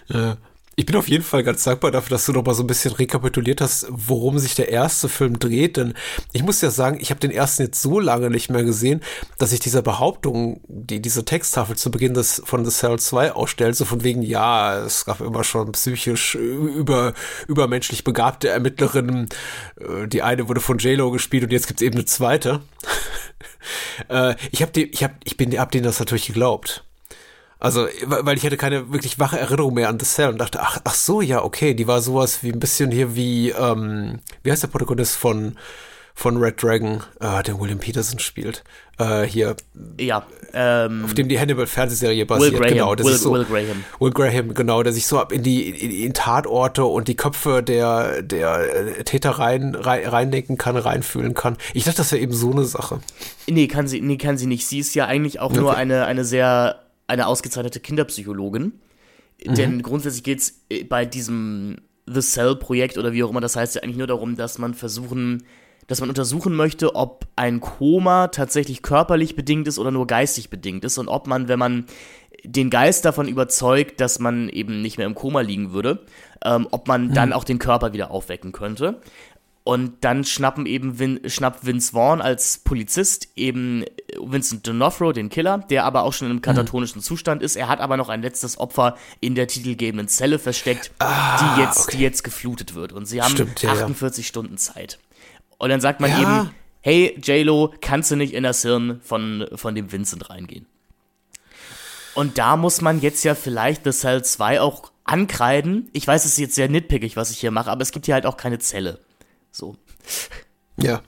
Ja. Ich bin auf jeden Fall ganz dankbar dafür, dass du noch mal so ein bisschen rekapituliert hast, worum sich der erste Film dreht. Denn ich muss ja sagen, ich habe den ersten jetzt so lange nicht mehr gesehen, dass ich dieser Behauptung, die diese Texttafel zu Beginn des von The Cell 2 ausstellt, so von wegen, ja, es gab immer schon psychisch über, übermenschlich begabte Ermittlerinnen. Äh, die eine wurde von J-Lo gespielt und jetzt gibt's eben eine zweite. Äh, ich habe ich hab, ich bin, hab denen das natürlich geglaubt. Also, weil ich hatte keine wirklich wache Erinnerung mehr an The Cell und dachte, ach, ach so, ja, okay, die war sowas wie ein bisschen hier wie, ähm, wie heißt der Protagonist von von Red Dragon, äh, den William Peterson spielt. Äh, hier. Ja. Ähm, auf dem die Hannibal-Fernsehserie basiert. Will Graham, genau, Will, so, Will Graham. Will Graham, genau, der sich so in die in, in Tatorte und die Köpfe der, der Täter rein, rein, reindenken kann, reinfühlen kann. Ich dachte, das wäre eben so eine Sache. Nee, kann sie, nee, kann sie nicht. Sie ist ja eigentlich auch okay. nur eine, eine sehr, eine ausgezeichnete Kinderpsychologin. Mhm. Denn grundsätzlich geht es äh, bei diesem The Cell-Projekt oder wie auch immer das heißt, ja eigentlich nur darum, dass man versuchen, dass man untersuchen möchte, ob ein Koma tatsächlich körperlich bedingt ist oder nur geistig bedingt ist und ob man, wenn man den Geist davon überzeugt, dass man eben nicht mehr im Koma liegen würde, ähm, ob man mhm. dann auch den Körper wieder aufwecken könnte. Und dann schnappen eben Vin, schnappt Vince Vaughn als Polizist eben Vincent D'Onofrio, den Killer, der aber auch schon in einem katatonischen mhm. Zustand ist. Er hat aber noch ein letztes Opfer in der titelgebenden Zelle versteckt, ah, die, jetzt, okay. die jetzt geflutet wird. Und sie haben Stimmt, ja, 48 ja. Stunden Zeit. Und dann sagt man ja. eben, hey JLo, kannst du nicht in das Hirn von, von dem Vincent reingehen? Und da muss man jetzt ja vielleicht The Cell 2 auch ankreiden. Ich weiß, es ist jetzt sehr nitpickig, was ich hier mache, aber es gibt hier halt auch keine Zelle. So. Ja.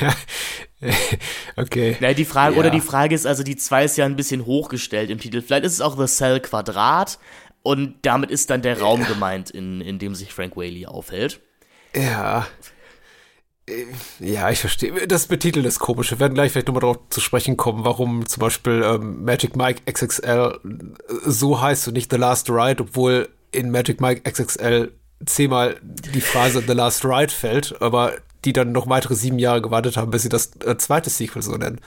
ja. okay. Na, die Frage, ja. oder die Frage ist, also die 2 ist ja ein bisschen hochgestellt im Titel. Vielleicht ist es auch The Cell Quadrat und damit ist dann der Raum ja. gemeint, in, in dem sich Frank Whaley aufhält. Ja. Ja, ich verstehe. Das betitelt ist komisch. Wir werden gleich vielleicht nochmal darauf zu sprechen kommen, warum zum Beispiel ähm, Magic Mike XXL so heißt und nicht The Last Ride, obwohl in Magic Mike XXL zehnmal die Phrase The Last Ride fällt, aber die dann noch weitere sieben Jahre gewartet haben, bis sie das äh, zweite Sequel so nennen.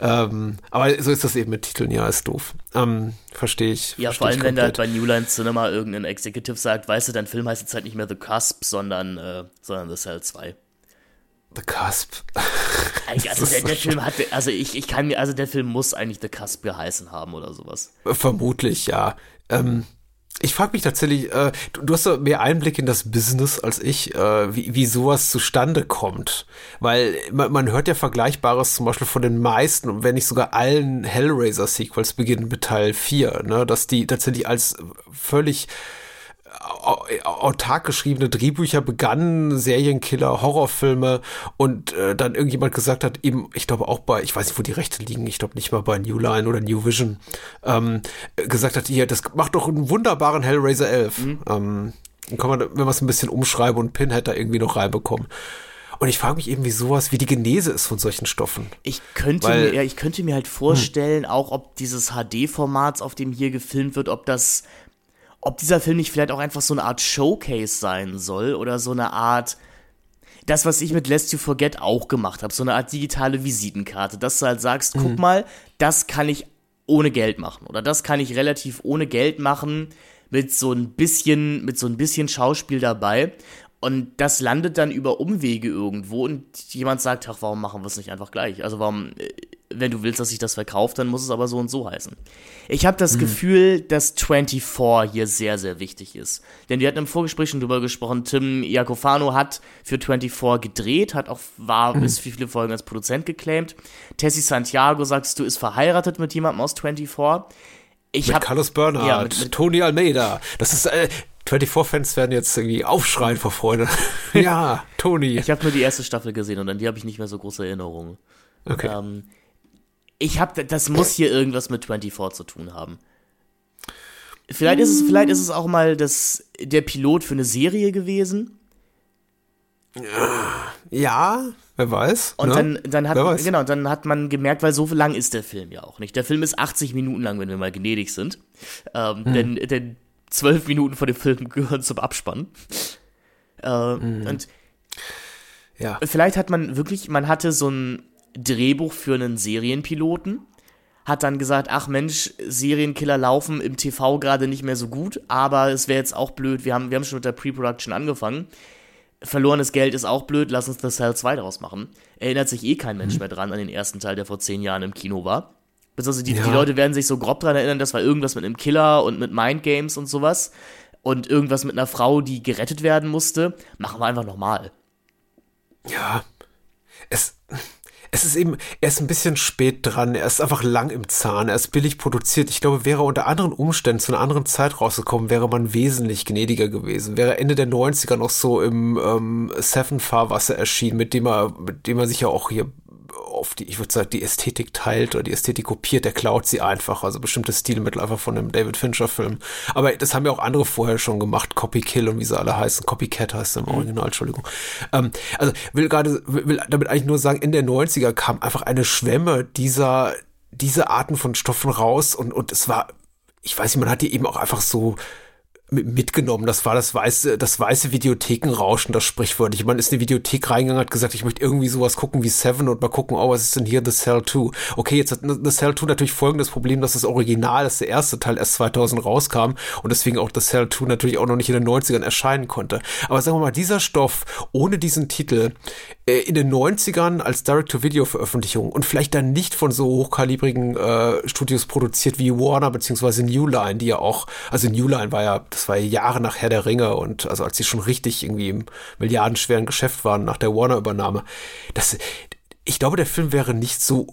Ähm, aber so ist das eben mit Titeln, ja, ist doof. Ähm, Verstehe ich. Ja, versteh vor allem, wenn da bei New Line Cinema irgendein Executive sagt, weißt du, dein Film heißt jetzt halt nicht mehr The Cusp, sondern, äh, sondern The Cell 2. The Cusp. also der, der Film hatte, also ich, ich kann mir, also der Film muss eigentlich The Cusp geheißen haben oder sowas. Vermutlich, ja. Ähm, ich frage mich tatsächlich, äh, du, du, hast so mehr Einblick in das Business als ich, äh, wie, wie sowas zustande kommt. Weil man, man hört ja Vergleichbares zum Beispiel von den meisten, wenn nicht sogar allen Hellraiser-Sequels beginnen mit Teil 4, ne? dass die tatsächlich als völlig autark geschriebene Drehbücher begannen, Serienkiller, Horrorfilme und äh, dann irgendjemand gesagt hat, eben, ich glaube auch bei, ich weiß nicht, wo die Rechte liegen, ich glaube nicht mal bei New Line oder New Vision, ähm, gesagt hat, hier, das macht doch einen wunderbaren Hellraiser 11. Mhm. Ähm, dann kann man, wenn man es ein bisschen umschreiben und Pinhead da irgendwie noch reinbekommen. Und ich frage mich eben, wie sowas, wie die Genese ist von solchen Stoffen. Ich könnte, Weil, mir, ja, ich könnte mir halt vorstellen, hm. auch ob dieses HD-Format, auf dem hier gefilmt wird, ob das ob dieser Film nicht vielleicht auch einfach so eine Art Showcase sein soll oder so eine Art das, was ich mit Lest You Forget auch gemacht habe, so eine Art digitale Visitenkarte, dass du halt sagst, mhm. guck mal, das kann ich ohne Geld machen oder das kann ich relativ ohne Geld machen mit so ein bisschen mit so ein bisschen Schauspiel dabei und das landet dann über Umwege irgendwo und jemand sagt, ach, warum machen wir es nicht einfach gleich? Also warum äh, wenn du willst, dass sich das verkauft, dann muss es aber so und so heißen. Ich habe das mhm. Gefühl, dass 24 hier sehr, sehr wichtig ist. Denn wir hatten im Vorgespräch schon drüber gesprochen, Tim Iacofano hat für 24 gedreht, hat auch, war mhm. bis viele Folgen als Produzent geclaimed. Tessie Santiago, sagst du, ist verheiratet mit jemandem aus 24. Ich mit hab, Carlos Bernhardt, ja, mit, mit Tony Almeida. Das ist, äh, 24-Fans werden jetzt irgendwie aufschreien vor Freude. ja, Tony. Ich habe nur die erste Staffel gesehen und an die habe ich nicht mehr so große Erinnerungen. Okay. Ähm, ich habe, das muss hier irgendwas mit 24 zu tun haben. Vielleicht ist es, vielleicht ist es auch mal das, der Pilot für eine Serie gewesen. Ja, wer weiß. Und ne? dann, dann hat, genau, dann hat man gemerkt, weil so lang ist der Film ja auch nicht. Der Film ist 80 Minuten lang, wenn wir mal gnädig sind. Ähm, hm. denn, denn 12 Minuten vor dem Film gehören zum Abspann. Äh, hm. Und ja. vielleicht hat man wirklich, man hatte so ein, Drehbuch für einen Serienpiloten, hat dann gesagt, ach Mensch, Serienkiller laufen im TV gerade nicht mehr so gut, aber es wäre jetzt auch blöd, wir haben, wir haben schon mit der Pre-Production angefangen. Verlorenes Geld ist auch blöd, lass uns The Cell 2 daraus machen. Erinnert sich eh kein Mensch mhm. mehr dran an den ersten Teil, der vor zehn Jahren im Kino war. Beziehungsweise die, ja. die Leute werden sich so grob dran erinnern, das war irgendwas mit einem Killer und mit Mindgames und sowas. Und irgendwas mit einer Frau, die gerettet werden musste. Machen wir einfach nochmal. Ja. Es, es ist eben, er ist ein bisschen spät dran, er ist einfach lang im Zahn, er ist billig produziert. Ich glaube, wäre er unter anderen Umständen zu einer anderen Zeit rausgekommen, wäre man wesentlich gnädiger gewesen. Wäre Ende der 90er noch so im ähm, Seven-Fahrwasser erschienen, mit dem er, mit dem er sich ja auch hier auf die, ich würde sagen, die Ästhetik teilt oder die Ästhetik kopiert, der klaut sie einfach, also bestimmte Stilmittel einfach von einem David Fincher-Film. Aber das haben ja auch andere vorher schon gemacht, Copy Kill und wie sie alle heißen. Copycat heißt im mhm. Original, Entschuldigung. Ähm, also will gerade, will damit eigentlich nur sagen, in der 90er kam einfach eine Schwemme dieser, diese Arten von Stoffen raus und, und es war, ich weiß nicht, man hat die eben auch einfach so, mitgenommen. Das war das weiße, das weiße Videothekenrauschen, das sprichwörtlich. Man ist in die Videothek reingegangen, hat gesagt, ich möchte irgendwie sowas gucken wie Seven und mal gucken, oh, was ist denn hier The Cell 2? Okay, jetzt hat The Cell 2 natürlich folgendes Problem, dass das Original, dass der erste Teil erst 2000 rauskam und deswegen auch The Cell 2 natürlich auch noch nicht in den 90ern erscheinen konnte. Aber sagen wir mal, dieser Stoff ohne diesen Titel äh, in den 90ern als Direct-to-Video-Veröffentlichung und vielleicht dann nicht von so hochkalibrigen äh, Studios produziert wie Warner beziehungsweise New Line, die ja auch, also New Line war ja das war Jahre nach Herr der Ringe und also als sie schon richtig irgendwie im milliardenschweren Geschäft waren nach der Warner-Übernahme. Das, ich glaube, der Film wäre nicht so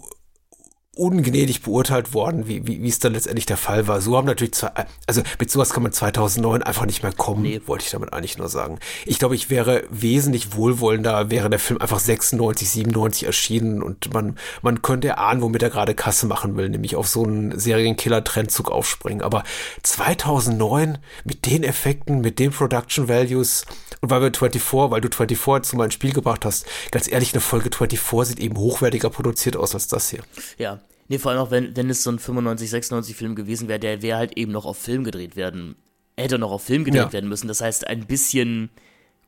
ungnädig beurteilt worden, wie, wie, wie es dann letztendlich der Fall war. So haben natürlich, zwei, also mit sowas kann man 2009 einfach nicht mehr kommen, nee. wollte ich damit eigentlich nur sagen. Ich glaube, ich wäre wesentlich wohlwollender, wäre der Film einfach 96, 97 erschienen und man, man könnte erahnen, womit er gerade Kasse machen will, nämlich auf so einen Serienkiller-Trendzug aufspringen. Aber 2009 mit den Effekten, mit den Production Values und weil wir 24, weil du 24 zu meinem Spiel gebracht hast, ganz ehrlich, eine Folge 24 sieht eben hochwertiger produziert aus als das hier. Ja, Nee, vor allem auch, wenn, wenn es so ein 95, 96 Film gewesen wäre, der wäre halt eben noch auf Film gedreht werden, hätte noch auf Film gedreht ja. werden müssen. Das heißt, ein bisschen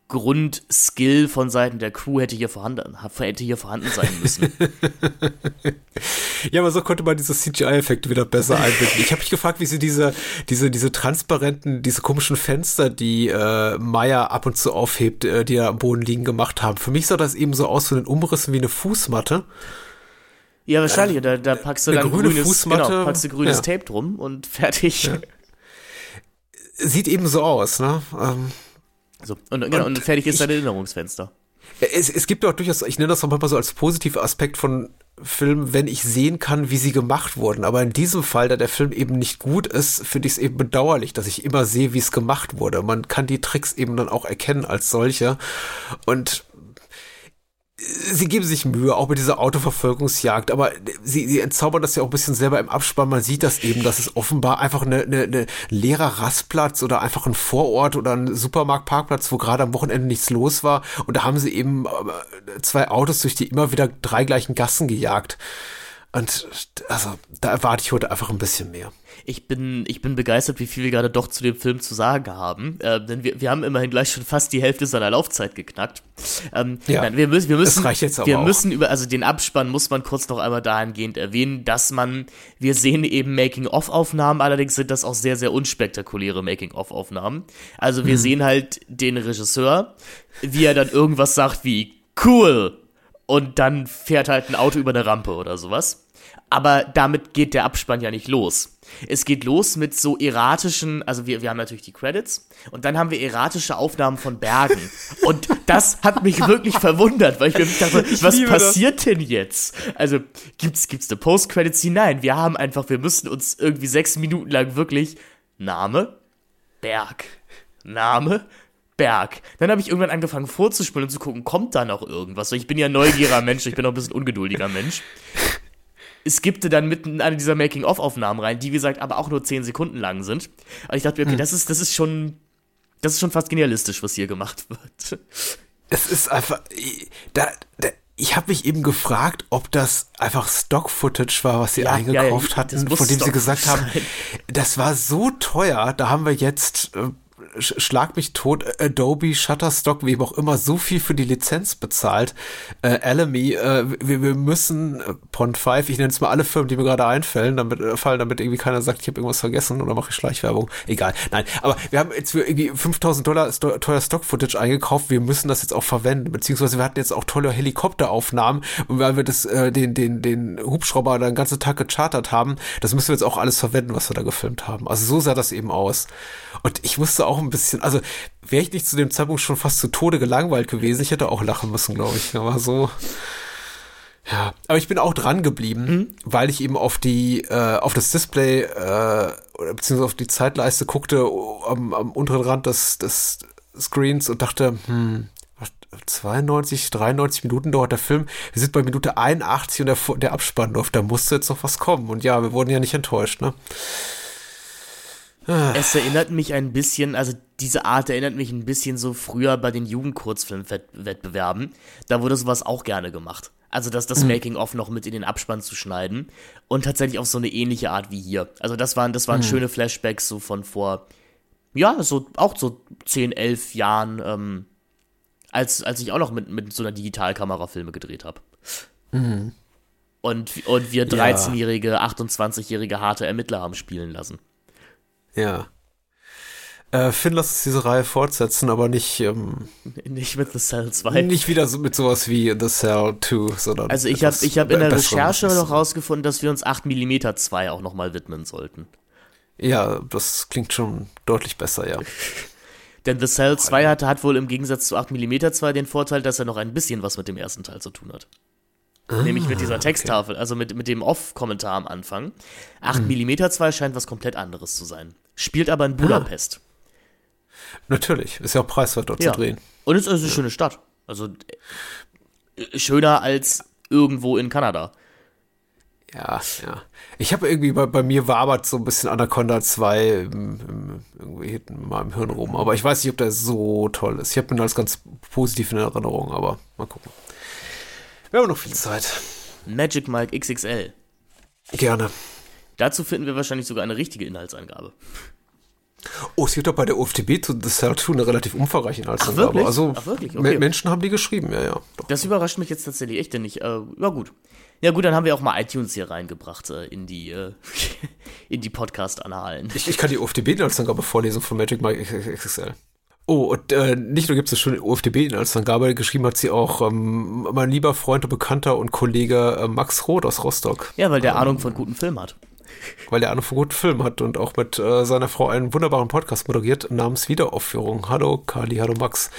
Grundskill von Seiten der Crew hätte hier vorhanden, hätte hier vorhanden sein müssen. ja, aber so konnte man diese CGI-Effekte wieder besser einbinden. Ich habe mich gefragt, wie sie diese, diese, diese transparenten, diese komischen Fenster, die äh, Maya ab und zu aufhebt, äh, die da am Boden liegen, gemacht haben. Für mich sah das eben so aus von den Umrissen wie eine Fußmatte. Ja, wahrscheinlich. Da, da packst du dann grüne grünes, Fußmatte. Genau, packst du grünes ja. Tape drum und fertig. Ja. Sieht eben so aus, ne? Ähm, so, und, genau, und, und fertig ist dein Erinnerungsfenster. Es, es gibt auch durchaus, ich nenne das auch manchmal so als positiver Aspekt von Filmen, wenn ich sehen kann, wie sie gemacht wurden. Aber in diesem Fall, da der Film eben nicht gut ist, finde ich es eben bedauerlich, dass ich immer sehe, wie es gemacht wurde. Man kann die Tricks eben dann auch erkennen als solche. Und sie geben sich Mühe, auch mit dieser Autoverfolgungsjagd, aber sie, sie entzaubern das ja auch ein bisschen selber im Abspann. Man sieht das eben, dass es offenbar einfach eine, eine, eine leerer Rastplatz oder einfach ein Vorort oder ein Supermarktparkplatz, wo gerade am Wochenende nichts los war. Und da haben sie eben äh, zwei Autos durch die immer wieder drei gleichen Gassen gejagt. Und also, da erwarte ich heute einfach ein bisschen mehr ich bin, ich bin begeistert, wie viel wir gerade doch zu dem Film zu sagen haben. Äh, denn wir, wir haben immerhin gleich schon fast die Hälfte seiner Laufzeit geknackt. Ähm, ja, nein, wir müssen, wir müssen, wir müssen über, also den Abspann muss man kurz noch einmal dahingehend erwähnen, dass man, wir sehen eben Making-of-Aufnahmen, allerdings sind das auch sehr, sehr unspektakuläre Making-of-Aufnahmen. Also wir mhm. sehen halt den Regisseur, wie er dann irgendwas sagt wie cool und dann fährt halt ein Auto über eine Rampe oder sowas. Aber damit geht der Abspann ja nicht los. Es geht los mit so erratischen, also wir, wir haben natürlich die Credits und dann haben wir erratische Aufnahmen von Bergen. Und das hat mich wirklich verwundert, weil ich mir dachte, ich was passiert das. denn jetzt? Also gibt's, gibt's eine Post-Credits? Nein, wir haben einfach, wir müssten uns irgendwie sechs Minuten lang wirklich Name, Berg, Name, Berg. Dann habe ich irgendwann angefangen vorzuspielen und zu gucken, kommt da noch irgendwas? Ich bin ja neugieriger Mensch, ich bin auch ein bisschen ungeduldiger Mensch es skippte dann mitten eine dieser Making-of-Aufnahmen rein, die, wie gesagt, aber auch nur 10 Sekunden lang sind. Aber ich dachte mir, okay, hm. das ist, das ist schon, das ist schon fast genialistisch, was hier gemacht wird. Es ist einfach, da, da ich habe mich eben gefragt, ob das einfach Stock-Footage war, was sie ja, eingekauft ja, ja, hatten, von dem sie gesagt haben, das war so teuer, da haben wir jetzt äh, schlag mich tot, Adobe, Shutterstock, wie auch immer, so viel für die Lizenz bezahlt. Äh, Alamy, äh, wir, wir müssen, äh, Pond 5, ich nenne es mal alle Firmen, die mir gerade einfällen, damit, äh, fallen, damit irgendwie keiner sagt, ich habe irgendwas vergessen oder mache ich Schleichwerbung. Egal, nein. Aber wir haben jetzt für irgendwie 5000 Dollar teuer Stock-Footage eingekauft, wir müssen das jetzt auch verwenden, beziehungsweise wir hatten jetzt auch tolle Helikopteraufnahmen und weil wir das, äh, den, den, den Hubschrauber den ganzen Tag gechartert haben, das müssen wir jetzt auch alles verwenden, was wir da gefilmt haben. Also so sah das eben aus. Und ich musste auch ein bisschen, also wäre ich nicht zu dem Zeitpunkt schon fast zu Tode gelangweilt gewesen, ich hätte auch lachen müssen, glaube ich. Aber so, Ja, aber ich bin auch dran geblieben, mhm. weil ich eben auf die, äh, auf das Display, äh, oder beziehungsweise auf die Zeitleiste guckte am, am unteren Rand des, des Screens und dachte, hm, 92, 93 Minuten dauert der Film. Wir sind bei Minute 81 und der, der Abspann läuft. Da musste jetzt noch was kommen. Und ja, wir wurden ja nicht enttäuscht, ne? Es erinnert mich ein bisschen, also diese Art erinnert mich ein bisschen so früher bei den Jugendkurzfilmwettbewerben. Da wurde sowas auch gerne gemacht. Also das, das mhm. Making-of noch mit in den Abspann zu schneiden. Und tatsächlich auf so eine ähnliche Art wie hier. Also das waren, das waren mhm. schöne Flashbacks so von vor, ja, so auch so 10, 11 Jahren, ähm, als, als ich auch noch mit, mit so einer Digitalkamera Filme gedreht habe. Mhm. Und, und wir 13-jährige, 28-jährige harte Ermittler haben spielen lassen. Ja. Äh, Finn, lass uns diese Reihe fortsetzen, aber nicht. Ähm, nicht mit The Cell 2. Nicht wieder so mit sowas wie The Cell 2, sondern. Also, ich habe ich hab in der Recherche noch rausgefunden, dass wir uns 8mm 2 auch nochmal widmen sollten. Ja, das klingt schon deutlich besser, ja. Denn The Cell 2 hat, hat wohl im Gegensatz zu 8mm 2 den Vorteil, dass er noch ein bisschen was mit dem ersten Teil zu tun hat. Ah, Nämlich mit dieser Texttafel, okay. also mit, mit dem Off-Kommentar am Anfang. 8mm hm. 2 scheint was komplett anderes zu sein. Spielt aber in Budapest. Ah. Natürlich, ist ja auch preiswert dort ja. zu drehen. Und es ist eine ja. schöne Stadt. Also äh, schöner als irgendwo in Kanada. Ja, ja. Ich habe irgendwie bei, bei mir wabert so ein bisschen Anaconda 2 im, im, irgendwie hinten in meinem Hirn rum. Aber ich weiß nicht, ob der so toll ist. Ich habe ihn als ganz positiv in Erinnerung, aber mal gucken. Wir haben noch viel Zeit. Magic Mike XXL. Gerne. Dazu finden wir wahrscheinlich sogar eine richtige Inhaltsangabe. Oh, es gibt doch bei der UFDB zu The Cell 2 eine relativ umfangreiche Inhaltsangabe. Ach, wirklich? Also Ach, wirklich? Okay. Menschen haben die geschrieben, ja, ja. Doch. Das überrascht mich jetzt tatsächlich echt nicht. Äh, ja, gut. Ja, gut, dann haben wir auch mal iTunes hier reingebracht äh, in die, äh, die Podcast-Annalen. Ich, ich kann die UFDB-Inhaltsangabe vorlesen von Magic Mike XXL. Oh, und äh, nicht nur gibt es schon UFDB-Inhaltsangabe, geschrieben hat sie auch ähm, mein lieber Freund und Bekannter und Kollege äh, Max Roth aus Rostock. Ja, weil der ähm, Ahnung von guten Film hat. Weil Ahnung von guten Film hat und auch mit äh, seiner Frau einen wunderbaren Podcast moderiert namens Wiederaufführung. Hallo Kali, hallo Max.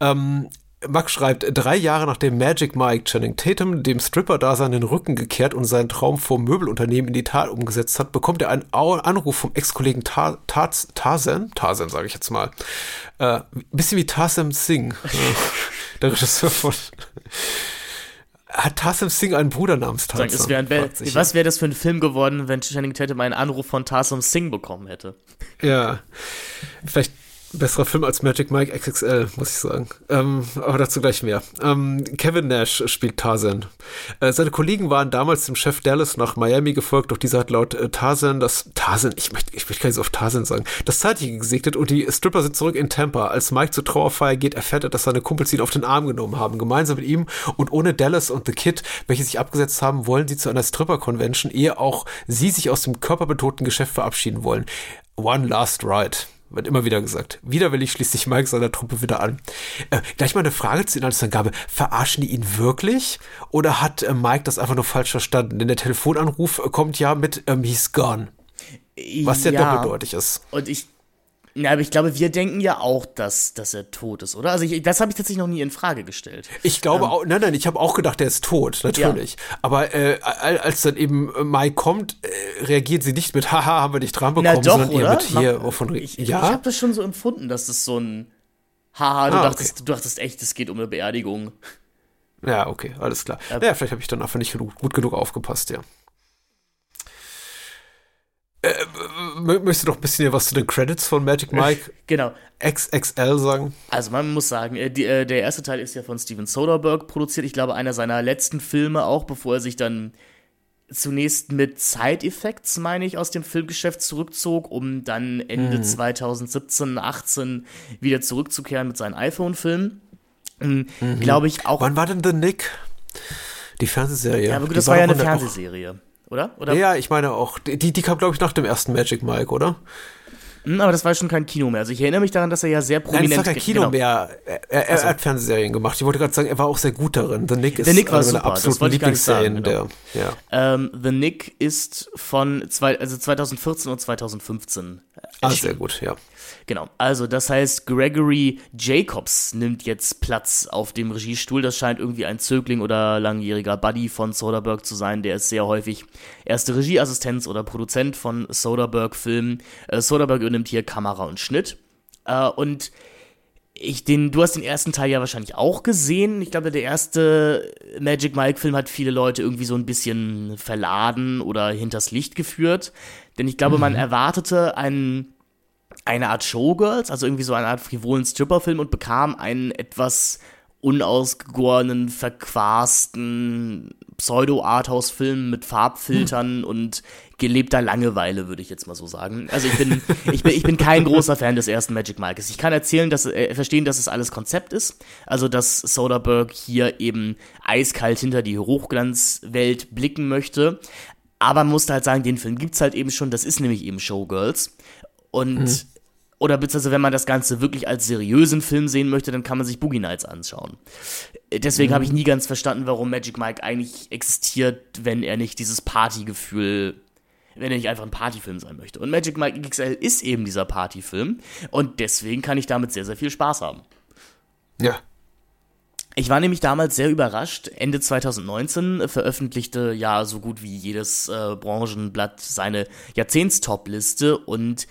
Ähm, Max schreibt, drei Jahre nachdem Magic Mike Channing Tatum dem Stripper-Dasein den Rücken gekehrt und seinen Traum vom Möbelunternehmen in die Tat umgesetzt hat, bekommt er einen Anruf vom Ex-Kollegen Tar Tarzan, Tarzan sage ich jetzt mal, äh, bisschen wie Tarzan Singh, äh, der Regisseur von hat Tarsem Singh einen Bruder namens Tarzan? Wär ein, was wäre das für ein Film geworden, wenn Channing Tatum einen Anruf von Tarsem Singh bekommen hätte? Ja, vielleicht besserer Film als Magic Mike XXL, muss ich sagen. Ähm, aber dazu gleich mehr. Ähm, Kevin Nash spielt Tarzan. Äh, seine Kollegen waren damals dem Chef Dallas nach Miami gefolgt, doch dieser hat laut äh, Tarzan das Tarzan, ich möchte, ich möchte gar nicht so auf Tarzan sagen, das Zeitige gesegnet und die Stripper sind zurück in Tampa. Als Mike zur Trauerfeier geht, erfährt er, dass seine Kumpels ihn auf den Arm genommen haben. Gemeinsam mit ihm und ohne Dallas und The Kid, welche sich abgesetzt haben, wollen sie zu einer Stripper-Convention, ehe auch sie sich aus dem körperbetonten Geschäft verabschieden wollen. One Last Ride. Wird immer wieder gesagt. Widerwillig schließt sich Mike seiner Truppe wieder an. Äh, gleich mal eine Frage zur Inhaltsangabe. Verarschen die ihn wirklich? Oder hat äh, Mike das einfach nur falsch verstanden? Denn der Telefonanruf kommt ja mit ähm, He's gone. Was ja, ja doppeldeutig ist. Und ich ja, aber ich glaube, wir denken ja auch, dass, dass er tot ist, oder? Also ich, das habe ich tatsächlich noch nie in Frage gestellt. Ich glaube ähm, auch, nein, nein, ich habe auch gedacht, er ist tot, natürlich. Ja. Aber äh, als dann eben Mai kommt, äh, reagiert sie nicht mit, haha, haben wir dich dran bekommen, Na doch, sondern oder? mit hier, wovon ich, ich, ja? ich habe das schon so empfunden, dass das so ein, haha, du, ah, dachtest, okay. du dachtest echt, es geht um eine Beerdigung. Ja, okay, alles klar. Äh, ja, vielleicht habe ich dann einfach nicht gut, gut genug aufgepasst, ja. Äh, möchtest du doch ein bisschen was zu den Credits von Magic Mike genau. XXL sagen? Also man muss sagen, äh, die, äh, der erste Teil ist ja von Steven Soderbergh produziert. Ich glaube, einer seiner letzten Filme auch, bevor er sich dann zunächst mit Side Effects, meine ich, aus dem Filmgeschäft zurückzog, um dann Ende hm. 2017, 18 wieder zurückzukehren mit seinen iPhone-Filmen. Mhm. mhm. Glaube ich auch. Wann war denn The Nick? Die Fernsehserie. Ja, aber gut, das war ja eine Fernsehserie oder? oder? Ja, ich meine auch. Die, die kam, glaube ich, nach dem ersten Magic Mike, oder? Hm, aber das war schon kein Kino mehr. Also ich erinnere mich daran, dass er ja sehr prominent... Nein, das war kein Kino genau. mehr. Er, er, er hat Fernsehserien gemacht. Ich wollte gerade sagen, er war auch sehr gut darin. The Nick ist The Nick war super. Das wollte ich gar nicht sagen. Genau. Der, ja. ähm, The Nick ist von zwei, also 2014 und 2015. Ah, sehr gut, ja. Genau, also das heißt, Gregory Jacobs nimmt jetzt Platz auf dem Regiestuhl. Das scheint irgendwie ein Zögling oder langjähriger Buddy von Soderbergh zu sein. Der ist sehr häufig erste Regieassistenz oder Produzent von Soderbergh-Filmen. Äh, Soderbergh übernimmt hier Kamera und Schnitt. Äh, und ich den, du hast den ersten Teil ja wahrscheinlich auch gesehen. Ich glaube, der erste Magic Mike-Film hat viele Leute irgendwie so ein bisschen verladen oder hinters Licht geführt. Denn ich glaube, mhm. man erwartete einen eine Art Showgirls, also irgendwie so eine Art frivolen Stripperfilm und bekam einen etwas unausgegorenen, verquasten Pseudo-Arthouse-Film mit Farbfiltern hm. und gelebter Langeweile, würde ich jetzt mal so sagen. Also ich bin, ich bin, ich bin kein großer Fan des ersten Magic Mikes. Ich kann erzählen, dass, äh, verstehen, dass es alles Konzept ist. Also, dass Soderbergh hier eben eiskalt hinter die Hochglanzwelt blicken möchte. Aber man musste halt sagen, den Film gibt's halt eben schon. Das ist nämlich eben Showgirls. Und mhm. Oder beziehungsweise wenn man das Ganze wirklich als seriösen Film sehen möchte, dann kann man sich Boogie Nights anschauen. Deswegen mhm. habe ich nie ganz verstanden, warum Magic Mike eigentlich existiert, wenn er nicht dieses Partygefühl wenn er nicht einfach ein Partyfilm sein möchte. Und Magic Mike XL ist eben dieser Partyfilm und deswegen kann ich damit sehr, sehr viel Spaß haben. Ja. Ich war nämlich damals sehr überrascht. Ende 2019 veröffentlichte ja so gut wie jedes äh, Branchenblatt seine Jahrzehnts-Top-Liste und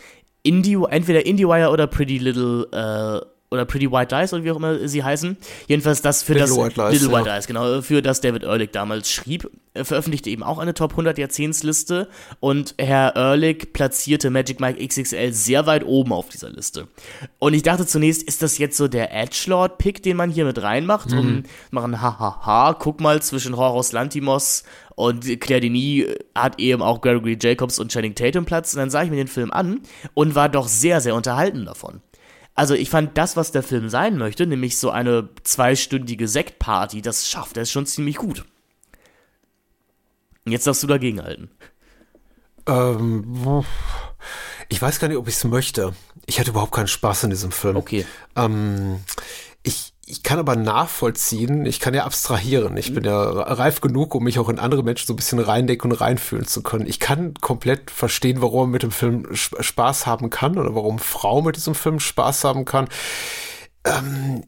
Indie, entweder IndieWire oder Pretty Little äh, oder Pretty White Dice oder wie auch immer sie heißen. Jedenfalls das für Little das White Lies, Little White Dice, genau, für das David Ehrlich damals schrieb, er veröffentlichte eben auch eine Top 100 Jahrzehntsliste und Herr Ehrlich platzierte Magic Mike XXL sehr weit oben auf dieser Liste. Und ich dachte zunächst, ist das jetzt so der Edgelord Pick, den man hier mit reinmacht, mhm. um machen hahaha, guck mal zwischen Horus Lantimos und Claire Denis hat eben auch Gregory Jacobs und Channing Tatum Platz. Und dann sah ich mir den Film an und war doch sehr, sehr unterhalten davon. Also ich fand das, was der Film sein möchte, nämlich so eine zweistündige Sektparty, das schafft er schon ziemlich gut. Jetzt darfst du dagegenhalten. Ähm, ich weiß gar nicht, ob ich es möchte. Ich hatte überhaupt keinen Spaß in diesem Film. Okay. Ähm, ich, ich kann aber nachvollziehen, ich kann ja abstrahieren. Ich bin ja reif genug, um mich auch in andere Menschen so ein bisschen reindecken und reinfühlen zu können. Ich kann komplett verstehen, warum man mit dem Film Spaß haben kann oder warum Frau mit diesem Film Spaß haben kann. Ähm,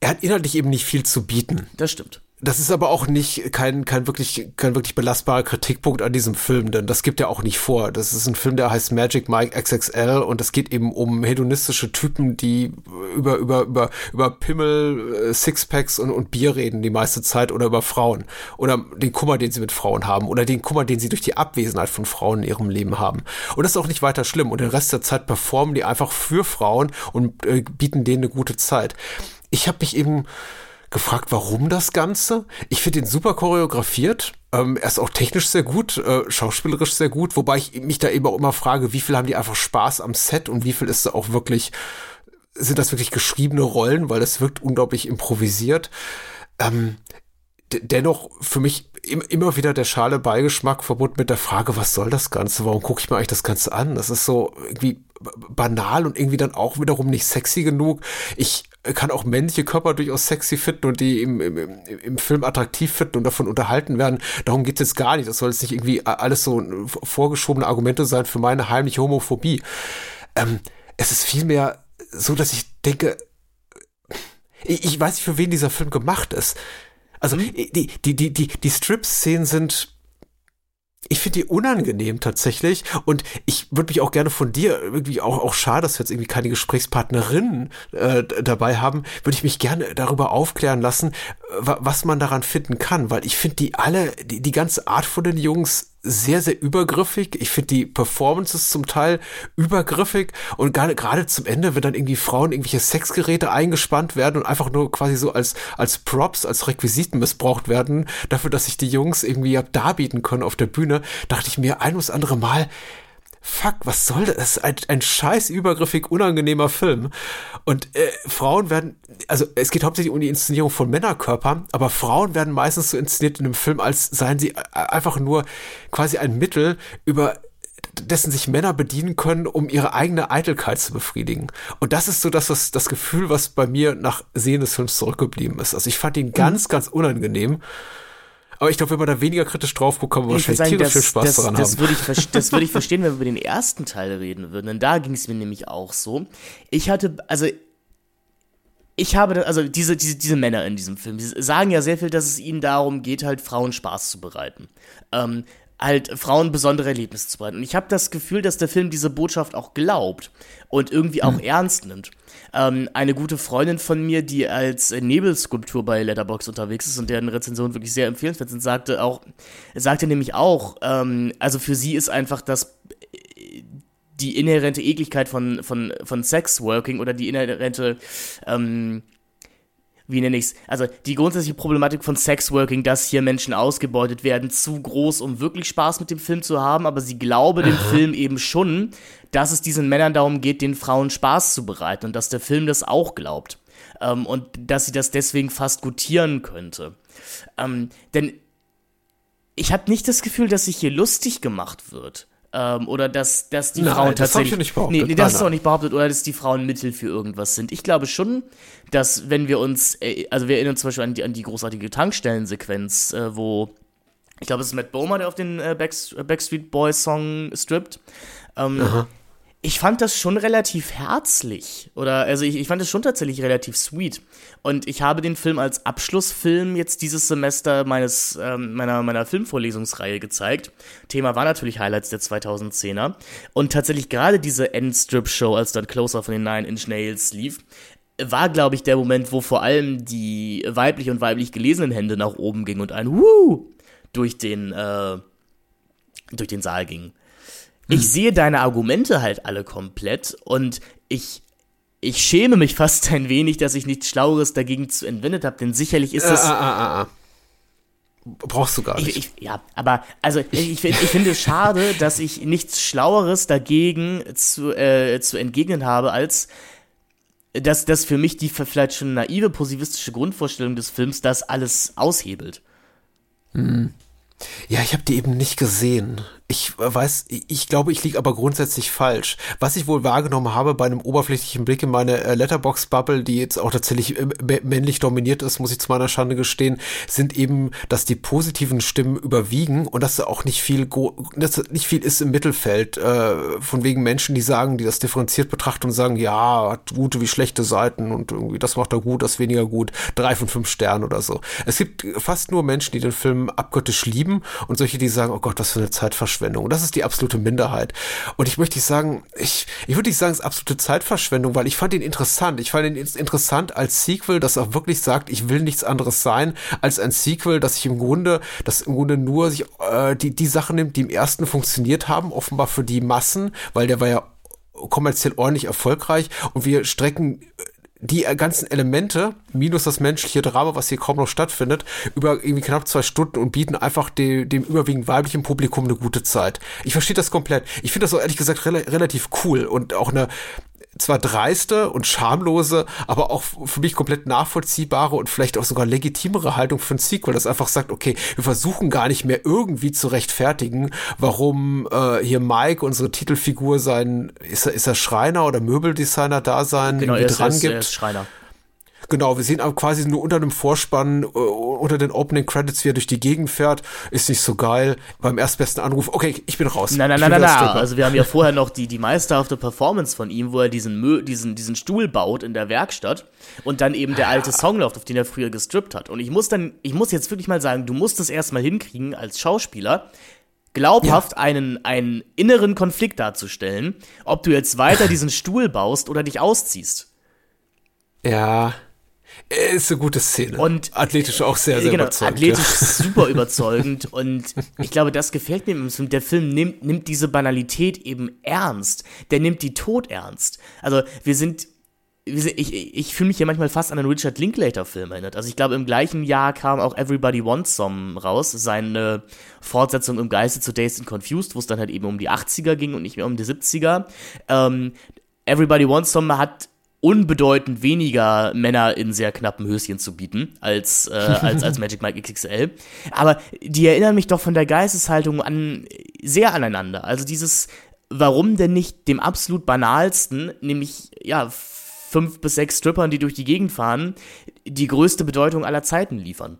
er hat inhaltlich eben nicht viel zu bieten. Das stimmt das ist aber auch nicht kein, kein wirklich, kein wirklich belastbarer Kritikpunkt an diesem Film, denn das gibt er auch nicht vor. Das ist ein Film, der heißt Magic Mike XXL und es geht eben um hedonistische Typen, die über, über, über, über Pimmel, äh, Sixpacks und, und Bier reden die meiste Zeit oder über Frauen oder den Kummer, den sie mit Frauen haben oder den Kummer, den sie durch die Abwesenheit von Frauen in ihrem Leben haben. Und das ist auch nicht weiter schlimm und den Rest der Zeit performen die einfach für Frauen und äh, bieten denen eine gute Zeit. Ich habe mich eben gefragt, warum das Ganze. Ich finde ihn super choreografiert. Ähm, er ist auch technisch sehr gut, äh, schauspielerisch sehr gut, wobei ich mich da eben auch immer frage, wie viel haben die einfach Spaß am Set und wie viel ist da auch wirklich, sind das wirklich geschriebene Rollen, weil das wirkt unglaublich improvisiert. Ähm, dennoch für mich immer wieder der schale Beigeschmack verbunden mit der Frage, was soll das Ganze? Warum gucke ich mir eigentlich das Ganze an? Das ist so irgendwie banal und irgendwie dann auch wiederum nicht sexy genug. Ich kann auch männliche Körper durchaus sexy finden und die im, im, im Film attraktiv finden und davon unterhalten werden. Darum geht es jetzt gar nicht. Das soll jetzt nicht irgendwie alles so vorgeschobene Argumente sein für meine heimliche Homophobie. Ähm, es ist vielmehr so, dass ich denke, ich, ich weiß nicht, für wen dieser Film gemacht ist. Also mhm. die, die, die, die, die Strip-Szenen sind ich finde die unangenehm tatsächlich und ich würde mich auch gerne von dir irgendwie auch auch schade, dass wir jetzt irgendwie keine Gesprächspartnerin äh, dabei haben, würde ich mich gerne darüber aufklären lassen, was man daran finden kann, weil ich finde die alle die, die ganze Art von den Jungs sehr, sehr übergriffig. Ich finde die Performances zum Teil übergriffig und gerade, zum Ende, wenn dann irgendwie Frauen irgendwelche Sexgeräte eingespannt werden und einfach nur quasi so als, als Props, als Requisiten missbraucht werden, dafür, dass sich die Jungs irgendwie darbieten können auf der Bühne, dachte ich mir ein oder andere Mal, fuck, was soll das? Das ist ein, ein scheiß übergriffig unangenehmer Film. Und äh, Frauen werden, also es geht hauptsächlich um die Inszenierung von Männerkörpern, aber Frauen werden meistens so inszeniert in einem Film, als seien sie einfach nur quasi ein Mittel über dessen sich Männer bedienen können, um ihre eigene Eitelkeit zu befriedigen. Und das ist so das, was, das Gefühl, was bei mir nach Sehen des Films zurückgeblieben ist. Also ich fand ihn ganz, mhm. ganz unangenehm. Aber ich glaube, wenn man da weniger kritisch drauf guckt, kann man wahrscheinlich sagen, tierisch viel Spaß das, daran das haben. Würde ich, das würde ich verstehen, wenn wir über den ersten Teil reden würden. Denn da ging es mir nämlich auch so. Ich hatte, also ich habe, also diese, diese, diese Männer in diesem Film, die sagen ja sehr viel, dass es ihnen darum geht, halt Frauen Spaß zu bereiten. Ähm, halt Frauen besondere Erlebnisse zu bereiten. Und ich habe das Gefühl, dass der Film diese Botschaft auch glaubt und irgendwie auch mhm. ernst nimmt. Ähm, eine gute Freundin von mir, die als Nebelskulptur bei Letterbox unterwegs ist und deren Rezension wirklich sehr empfehlenswert sind, sagte auch, sagte nämlich auch, ähm, also für sie ist einfach das die inhärente Ekligkeit von, von, von Sexworking oder die inhärente ähm, wie nenne ich es, also die grundsätzliche Problematik von Sexworking, dass hier Menschen ausgebeutet werden, zu groß, um wirklich Spaß mit dem Film zu haben, aber sie glaube dem Film eben schon, dass es diesen Männern darum geht, den Frauen Spaß zu bereiten und dass der Film das auch glaubt. Ähm, und dass sie das deswegen fast gutieren könnte. Ähm, denn ich habe nicht das Gefühl, dass sich hier lustig gemacht wird. Ähm, oder dass, dass die Nein, Frauen das tatsächlich. Ich nicht behauptet. Nee, nee das ist auch nicht behauptet, oder dass die Frauen Mittel für irgendwas sind. Ich glaube schon, dass wenn wir uns, äh, also wir erinnern uns zum Beispiel an die, an die großartige Tankstellensequenz, äh, wo ich glaube, es ist Matt Bomer, der auf den äh, Backstreet Boys Song strippt. Ähm, ich fand das schon relativ herzlich. Oder, also ich, ich fand es schon tatsächlich relativ sweet. Und ich habe den Film als Abschlussfilm jetzt dieses Semester meines, ähm, meiner, meiner Filmvorlesungsreihe gezeigt. Thema war natürlich Highlights der 2010er. Und tatsächlich gerade diese Endstrip-Show, als dann Closer von den Nine Inch Nails lief, war, glaube ich, der Moment, wo vor allem die weiblich und weiblich gelesenen Hände nach oben gingen und ein Wuh durch den, äh, durch den Saal ging ich sehe deine Argumente halt alle komplett und ich ich schäme mich fast ein wenig, dass ich nichts Schlaueres dagegen zu entwendet habe, denn sicherlich ist das. Äh, äh, äh, Brauchst du gar nicht. Ich, ich, ja, aber also ich, ich, ich finde es schade, dass ich nichts Schlaueres dagegen zu, äh, zu entgegnen habe, als dass das für mich die vielleicht schon naive positivistische Grundvorstellung des Films das alles aushebelt. Mhm. Ja, ich habe die eben nicht gesehen. Ich weiß, ich glaube, ich liege aber grundsätzlich falsch. Was ich wohl wahrgenommen habe bei einem oberflächlichen Blick in meine äh, Letterbox-Bubble, die jetzt auch tatsächlich äh, männlich dominiert ist, muss ich zu meiner Schande gestehen, sind eben, dass die positiven Stimmen überwiegen und dass auch nicht viel, dass nicht viel ist im Mittelfeld, äh, von wegen Menschen, die sagen, die das differenziert betrachten und sagen, ja, hat gute wie schlechte Seiten und irgendwie das macht er gut, das weniger gut, drei von fünf Sternen oder so. Es gibt fast nur Menschen, die den Film abgöttisch lieben und solche, die sagen, oh Gott, was für eine Zeitverschwendung Zeitverschwendung. Das ist die absolute Minderheit. Und ich möchte sagen, ich, ich würde nicht sagen, es ist absolute Zeitverschwendung, weil ich fand ihn interessant. Ich fand ihn interessant als Sequel, das auch wirklich sagt, ich will nichts anderes sein als ein Sequel, dass ich im Grunde, das im Grunde nur sich, äh, die, die Sachen nimmt, die im ersten funktioniert haben, offenbar für die Massen, weil der war ja kommerziell ordentlich erfolgreich und wir strecken die ganzen Elemente, minus das menschliche Drama, was hier kaum noch stattfindet, über irgendwie knapp zwei Stunden und bieten einfach de, dem überwiegend weiblichen Publikum eine gute Zeit. Ich verstehe das komplett. Ich finde das auch ehrlich gesagt re relativ cool und auch eine, zwar dreiste und schamlose, aber auch für mich komplett nachvollziehbare und vielleicht auch sogar legitimere Haltung für ein Sequel, das einfach sagt, okay, wir versuchen gar nicht mehr irgendwie zu rechtfertigen, warum äh, hier Mike, unsere Titelfigur, sein, ist er, ist er Schreiner oder Möbeldesigner da sein, genau, er ist, dran er ist, gibt. Er ist Schreiner. Genau, wir sehen aber quasi nur unter dem Vorspann, äh, unter den Opening Credits, wie er durch die Gegend fährt. Ist nicht so geil. Beim erstbesten Anruf, okay, ich bin raus. Nein, nein, nein, nein, nein. Also wir haben ja vorher noch die, die meisterhafte Performance von ihm, wo er diesen, diesen, diesen Stuhl baut in der Werkstatt und dann eben der alte Song läuft, auf den er früher gestrippt hat. Und ich muss dann, ich muss jetzt wirklich mal sagen, du musst es erstmal hinkriegen als Schauspieler, glaubhaft ja. einen, einen inneren Konflikt darzustellen, ob du jetzt weiter diesen Stuhl baust oder dich ausziehst. Ja. Ist eine gute Szene. Und athletisch auch sehr, sehr genau, überzeugend. Athletisch ja. super überzeugend. Und ich glaube, das gefällt mir im Film. Der Film nimmt, nimmt diese Banalität eben ernst. Der nimmt die Tod ernst. Also wir sind ich, ich fühle mich hier manchmal fast an einen Richard Linklater-Film erinnert. Also ich glaube, im gleichen Jahr kam auch Everybody Wants Some raus, seine Fortsetzung im Geiste zu Days and Confused, wo es dann halt eben um die 80er ging und nicht mehr um die 70er. Ähm, Everybody Wants Some hat unbedeutend weniger Männer in sehr knappen Höschen zu bieten als, äh, als, als Magic Mike XXL. Aber die erinnern mich doch von der Geisteshaltung an sehr aneinander. Also dieses, warum denn nicht dem absolut banalsten, nämlich ja, fünf bis sechs Strippern, die durch die Gegend fahren, die größte Bedeutung aller Zeiten liefern.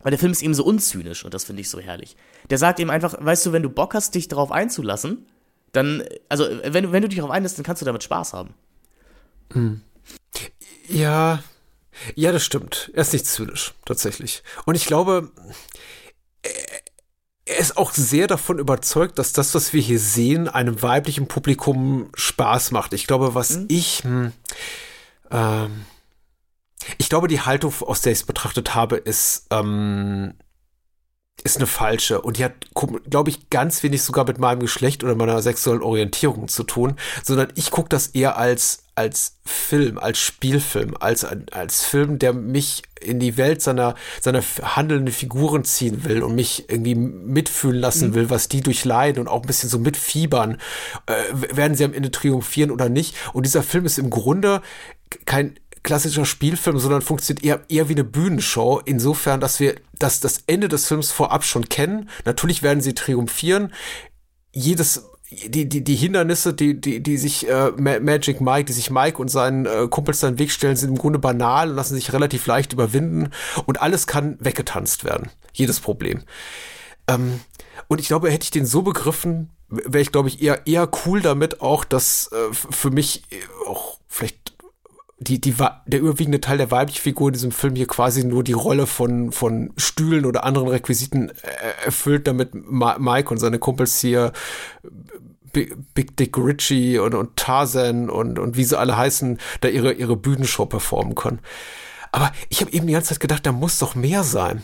Weil der Film ist eben so unzynisch und das finde ich so herrlich. Der sagt eben einfach, weißt du, wenn du Bock hast, dich darauf einzulassen, dann, also wenn, wenn du dich darauf einlässt, dann kannst du damit Spaß haben. Hm. Ja, ja, das stimmt. Er ist nicht zynisch, tatsächlich. Und ich glaube, er ist auch sehr davon überzeugt, dass das, was wir hier sehen, einem weiblichen Publikum Spaß macht. Ich glaube, was mhm. ich, hm, ähm, ich glaube, die Haltung, aus der ich es betrachtet habe, ist, ähm, ist eine falsche und die hat, glaube ich, ganz wenig sogar mit meinem Geschlecht oder meiner sexuellen Orientierung zu tun, sondern ich gucke das eher als als Film, als Spielfilm, als als Film, der mich in die Welt seiner seiner handelnden Figuren ziehen will und mich irgendwie mitfühlen lassen mhm. will, was die durchleiden und auch ein bisschen so mitfiebern, äh, werden sie am Ende triumphieren oder nicht. Und dieser Film ist im Grunde kein klassischer Spielfilm, sondern funktioniert eher, eher wie eine Bühnenshow, insofern, dass wir das, das Ende des Films vorab schon kennen. Natürlich werden sie triumphieren. Jedes die, die, die Hindernisse, die, die, die sich äh, Magic Mike, die sich Mike und seinen äh, Kumpels seinen Weg stellen, sind im Grunde banal und lassen sich relativ leicht überwinden und alles kann weggetanzt werden. Jedes Problem. Ähm, und ich glaube, hätte ich den so begriffen, wäre ich, glaube ich, eher, eher cool damit auch, dass äh, für mich auch vielleicht die, die, der überwiegende Teil der weiblichen Figur in diesem Film hier quasi nur die Rolle von, von Stühlen oder anderen Requisiten äh, erfüllt, damit Mike und seine Kumpels hier Big Dick Ritchie und, und Tarzan und, und wie sie alle heißen, da ihre, ihre Bühnenshow performen können. Aber ich habe eben die ganze Zeit gedacht, da muss doch mehr sein.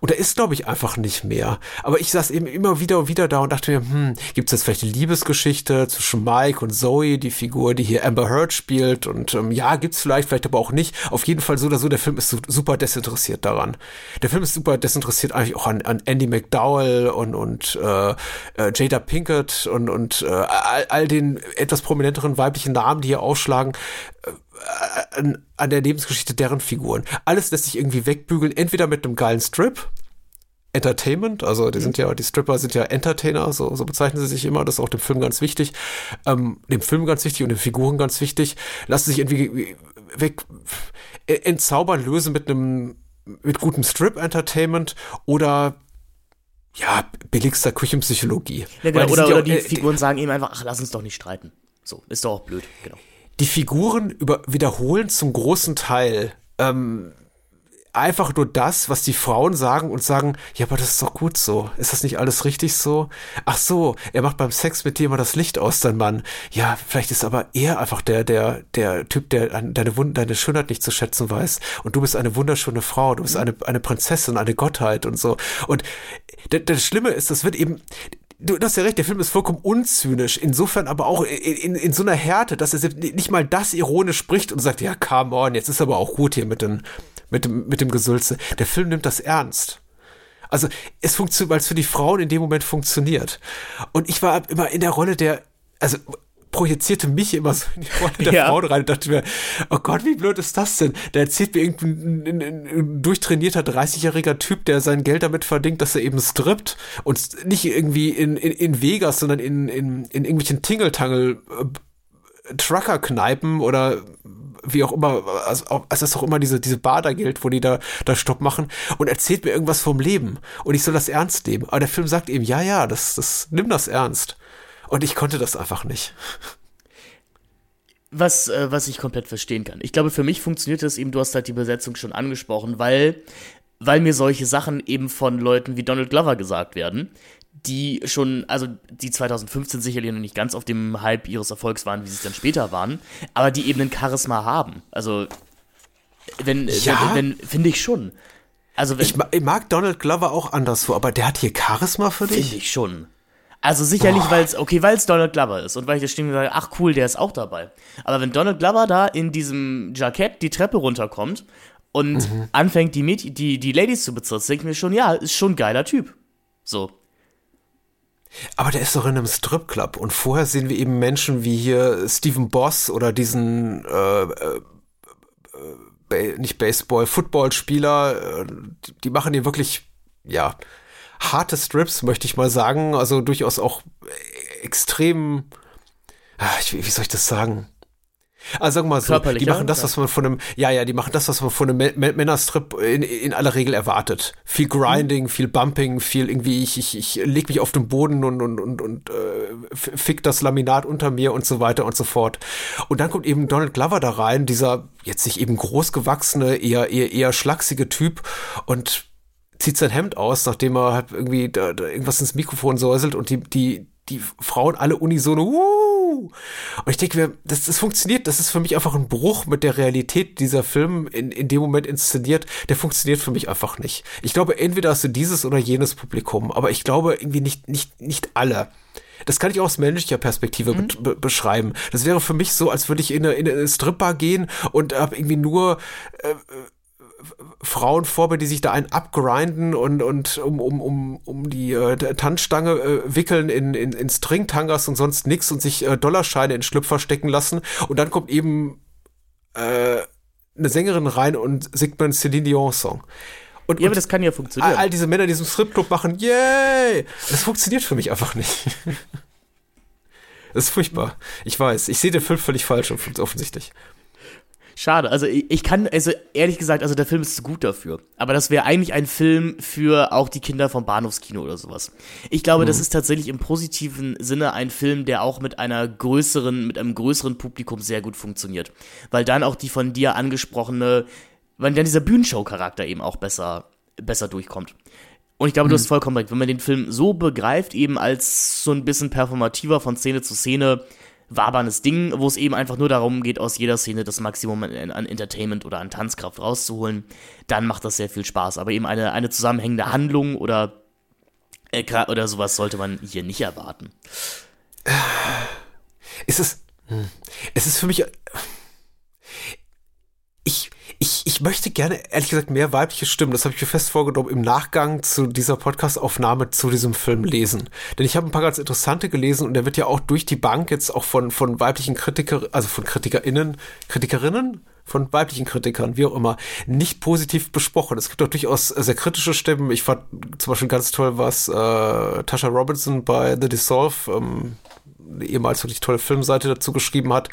Und er ist, glaube ich, einfach nicht mehr. Aber ich saß eben immer wieder und wieder da und dachte mir, hm, gibt es jetzt vielleicht eine Liebesgeschichte zwischen Mike und Zoe, die Figur, die hier Amber Heard spielt? Und ähm, ja, gibt's vielleicht, vielleicht aber auch nicht. Auf jeden Fall so oder so, der Film ist super desinteressiert daran. Der Film ist super desinteressiert eigentlich auch an, an Andy McDowell und, und äh, äh, Jada Pinkett und, und äh, all, all den etwas prominenteren weiblichen Namen, die hier aufschlagen an, an der Lebensgeschichte deren Figuren. Alles lässt sich irgendwie wegbügeln, entweder mit einem geilen Strip, Entertainment, also die sind ja, die Stripper sind ja Entertainer, so, so bezeichnen sie sich immer, das ist auch dem Film ganz wichtig, ähm, dem Film ganz wichtig und den Figuren ganz wichtig, lassen sich irgendwie weg entzaubern, lösen mit einem, mit gutem Strip-Entertainment oder ja, billigster Küchenpsychologie. Ja, genau, oder, oder die äh, Figuren sagen eben einfach, ach, lass uns doch nicht streiten. So, ist doch auch blöd, genau die Figuren über, wiederholen zum großen Teil ähm, einfach nur das, was die Frauen sagen und sagen, ja, aber das ist doch gut so. Ist das nicht alles richtig so? Ach so, er macht beim Sex mit dir immer das Licht aus, dein Mann. Ja, vielleicht ist aber er einfach der, der, der Typ, der deine, Wund deine Schönheit nicht zu schätzen weiß. Und du bist eine wunderschöne Frau, du bist eine, eine Prinzessin, eine Gottheit und so. Und das Schlimme ist, das wird eben, du, hast ja recht, der Film ist vollkommen unzynisch, insofern aber auch in, in, in so einer Härte, dass er nicht mal das ironisch spricht und sagt, ja, come on, jetzt ist aber auch gut hier mit, den, mit, dem, mit dem Gesülze. Der Film nimmt das ernst. Also es funktioniert, weil es für die Frauen in dem Moment funktioniert. Und ich war immer in der Rolle der, also projizierte mich immer so in die Rolle der ja. Frau rein und dachte mir, oh Gott, wie blöd ist das denn? Da erzählt mir irgendein ein, ein, durchtrainierter 30-jähriger Typ, der sein Geld damit verdient, dass er eben strippt und nicht irgendwie in, in, in Vegas, sondern in, in, in irgendwelchen Tingeltangel äh, Trucker-Kneipen oder wie auch immer, also, es ist doch immer diese, diese Badergeld, wo die da, da Stopp machen und erzählt mir irgendwas vom Leben und ich soll das ernst nehmen. Aber der Film sagt eben, ja, ja, das, das, nimm das ernst. Und ich konnte das einfach nicht. Was, äh, was ich komplett verstehen kann. Ich glaube, für mich funktioniert das eben, du hast halt die Besetzung schon angesprochen, weil, weil mir solche Sachen eben von Leuten wie Donald Glover gesagt werden, die schon, also die 2015 sicherlich noch nicht ganz auf dem Hype ihres Erfolgs waren, wie sie es dann später waren, aber die eben ein Charisma haben. Also, wenn, ja. wenn, wenn finde ich schon. Also wenn, ich, ich, mag Donald Glover auch anderswo, aber der hat hier Charisma für dich? Finde ich schon. Also sicherlich, weil es, okay, weil es Donald Glover ist und weil ich das Stimme sage, ach cool, der ist auch dabei. Aber wenn Donald Glover da in diesem Jackett die Treppe runterkommt und mhm. anfängt, die, Mäd die, die Ladies zu bezirzen, denke ich mir schon, ja, ist schon ein geiler Typ. So. Aber der ist doch in einem Stripclub und vorher sehen wir eben Menschen wie hier Stephen Boss oder diesen äh, äh, äh, nicht Baseball, Footballspieler, äh, die, die machen hier wirklich, ja, harte Strips, möchte ich mal sagen. Also durchaus auch extrem, ah, wie soll ich das sagen? Also sagen wir mal so, die machen das, was man von einem, ja, ja, die machen das, was man von einem Männerstrip in, in aller Regel erwartet. Viel Grinding, mhm. viel Bumping, viel irgendwie, ich, ich, ich leg mich auf den Boden und, und, und, und äh, fick das Laminat unter mir und so weiter und so fort. Und dann kommt eben Donald Glover da rein, dieser jetzt nicht eben großgewachsene, eher, eher, eher schlachsige Typ und zieht sein Hemd aus, nachdem er halt irgendwie da, da irgendwas ins Mikrofon säuselt und die, die, die Frauen alle unisono, uh! Und ich denke mir, das, das funktioniert, das ist für mich einfach ein Bruch mit der Realität dieser Film in, in dem Moment inszeniert, der funktioniert für mich einfach nicht. Ich glaube, entweder hast du dieses oder jenes Publikum, aber ich glaube irgendwie nicht, nicht, nicht alle. Das kann ich auch aus menschlicher Perspektive mhm. be beschreiben. Das wäre für mich so, als würde ich in eine, in eine Stripbar gehen und habe irgendwie nur äh, Frauen vor mir, die sich da einen abgrinden und, und um, um, um, um die äh, Tanzstange äh, wickeln in, in, in Stringtangas und sonst nix und sich äh, Dollarscheine in Schlüpfer stecken lassen. Und dann kommt eben äh, eine Sängerin rein und singt mir einen Celine Dion Song. Und, ja, aber das kann ja funktionieren. All, all diese Männer, die diesem Stripclub machen, yay! Das funktioniert für mich einfach nicht. Das ist furchtbar. Ich weiß. Ich sehe den Film völlig falsch, offensichtlich. Schade. Also ich kann, also ehrlich gesagt, also der Film ist zu gut dafür. Aber das wäre eigentlich ein Film für auch die Kinder vom Bahnhofskino oder sowas. Ich glaube, mhm. das ist tatsächlich im positiven Sinne ein Film, der auch mit einer größeren, mit einem größeren Publikum sehr gut funktioniert. Weil dann auch die von dir angesprochene, weil dann dieser Bühnenshow-Charakter eben auch besser, besser durchkommt. Und ich glaube, mhm. du hast vollkommen recht. Wenn man den Film so begreift, eben als so ein bisschen performativer von Szene zu Szene, wabernes Ding, wo es eben einfach nur darum geht, aus jeder Szene das Maximum an, Entertainment oder an Tanzkraft rauszuholen, dann macht das sehr viel Spaß. Aber eben eine, eine zusammenhängende Handlung oder, äh, oder sowas sollte man hier nicht erwarten. Ist es. Hm, es ist für mich. Ich, ich, ich möchte gerne, ehrlich gesagt, mehr weibliche Stimmen, das habe ich mir fest vorgenommen, im Nachgang zu dieser Podcast-Aufnahme zu diesem Film lesen. Denn ich habe ein paar ganz interessante gelesen und der wird ja auch durch die Bank jetzt auch von, von weiblichen Kritiker, also von KritikerInnen, Kritikerinnen, von weiblichen Kritikern, wie auch immer, nicht positiv besprochen. Es gibt auch durchaus sehr kritische Stimmen. Ich fand zum Beispiel ganz toll, was äh, Tasha Robinson bei The Dissolve ähm, ehemals wirklich tolle Filmseite dazu geschrieben hat,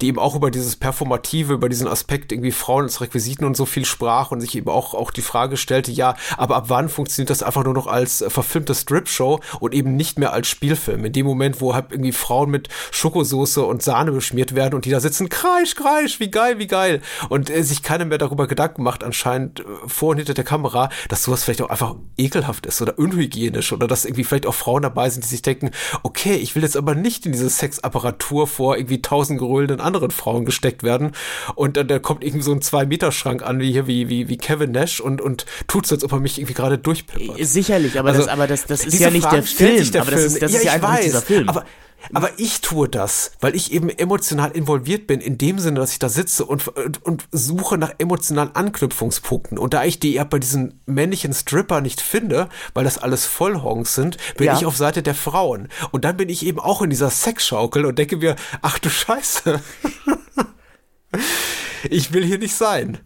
die eben auch über dieses Performative, über diesen Aspekt irgendwie Frauen als Requisiten und so viel sprach und sich eben auch, auch die Frage stellte, ja, aber ab wann funktioniert das einfach nur noch als verfilmte Strip-Show und eben nicht mehr als Spielfilm? In dem Moment, wo halt irgendwie Frauen mit Schokosoße und Sahne beschmiert werden und die da sitzen, kreisch, kreisch, wie geil, wie geil. Und äh, sich keiner mehr darüber Gedanken macht, anscheinend äh, vor und hinter der Kamera, dass sowas vielleicht auch einfach ekelhaft ist oder unhygienisch oder dass irgendwie vielleicht auch Frauen dabei sind, die sich denken, okay, ich will jetzt aber nicht nicht in diese Sexapparatur vor irgendwie tausend geröllenden anderen Frauen gesteckt werden. Und dann da kommt irgendwie so ein Zwei-Meter-Schrank an, wie hier, wie, wie, wie Kevin Nash und, und tut so, als ob er mich irgendwie gerade durchpippert. Sicherlich, aber also, das, aber das, das ist ja nicht der Film. Der aber Film. das ist, das ja, ist ja einfach weiß, nicht dieser Film. Aber aber ich tue das, weil ich eben emotional involviert bin, in dem Sinne, dass ich da sitze und, und, und suche nach emotionalen Anknüpfungspunkten. Und da ich die ja bei diesen männlichen Stripper nicht finde, weil das alles Vollhongs sind, bin ja. ich auf Seite der Frauen. Und dann bin ich eben auch in dieser Sexschaukel und denke mir, ach du Scheiße. ich will hier nicht sein.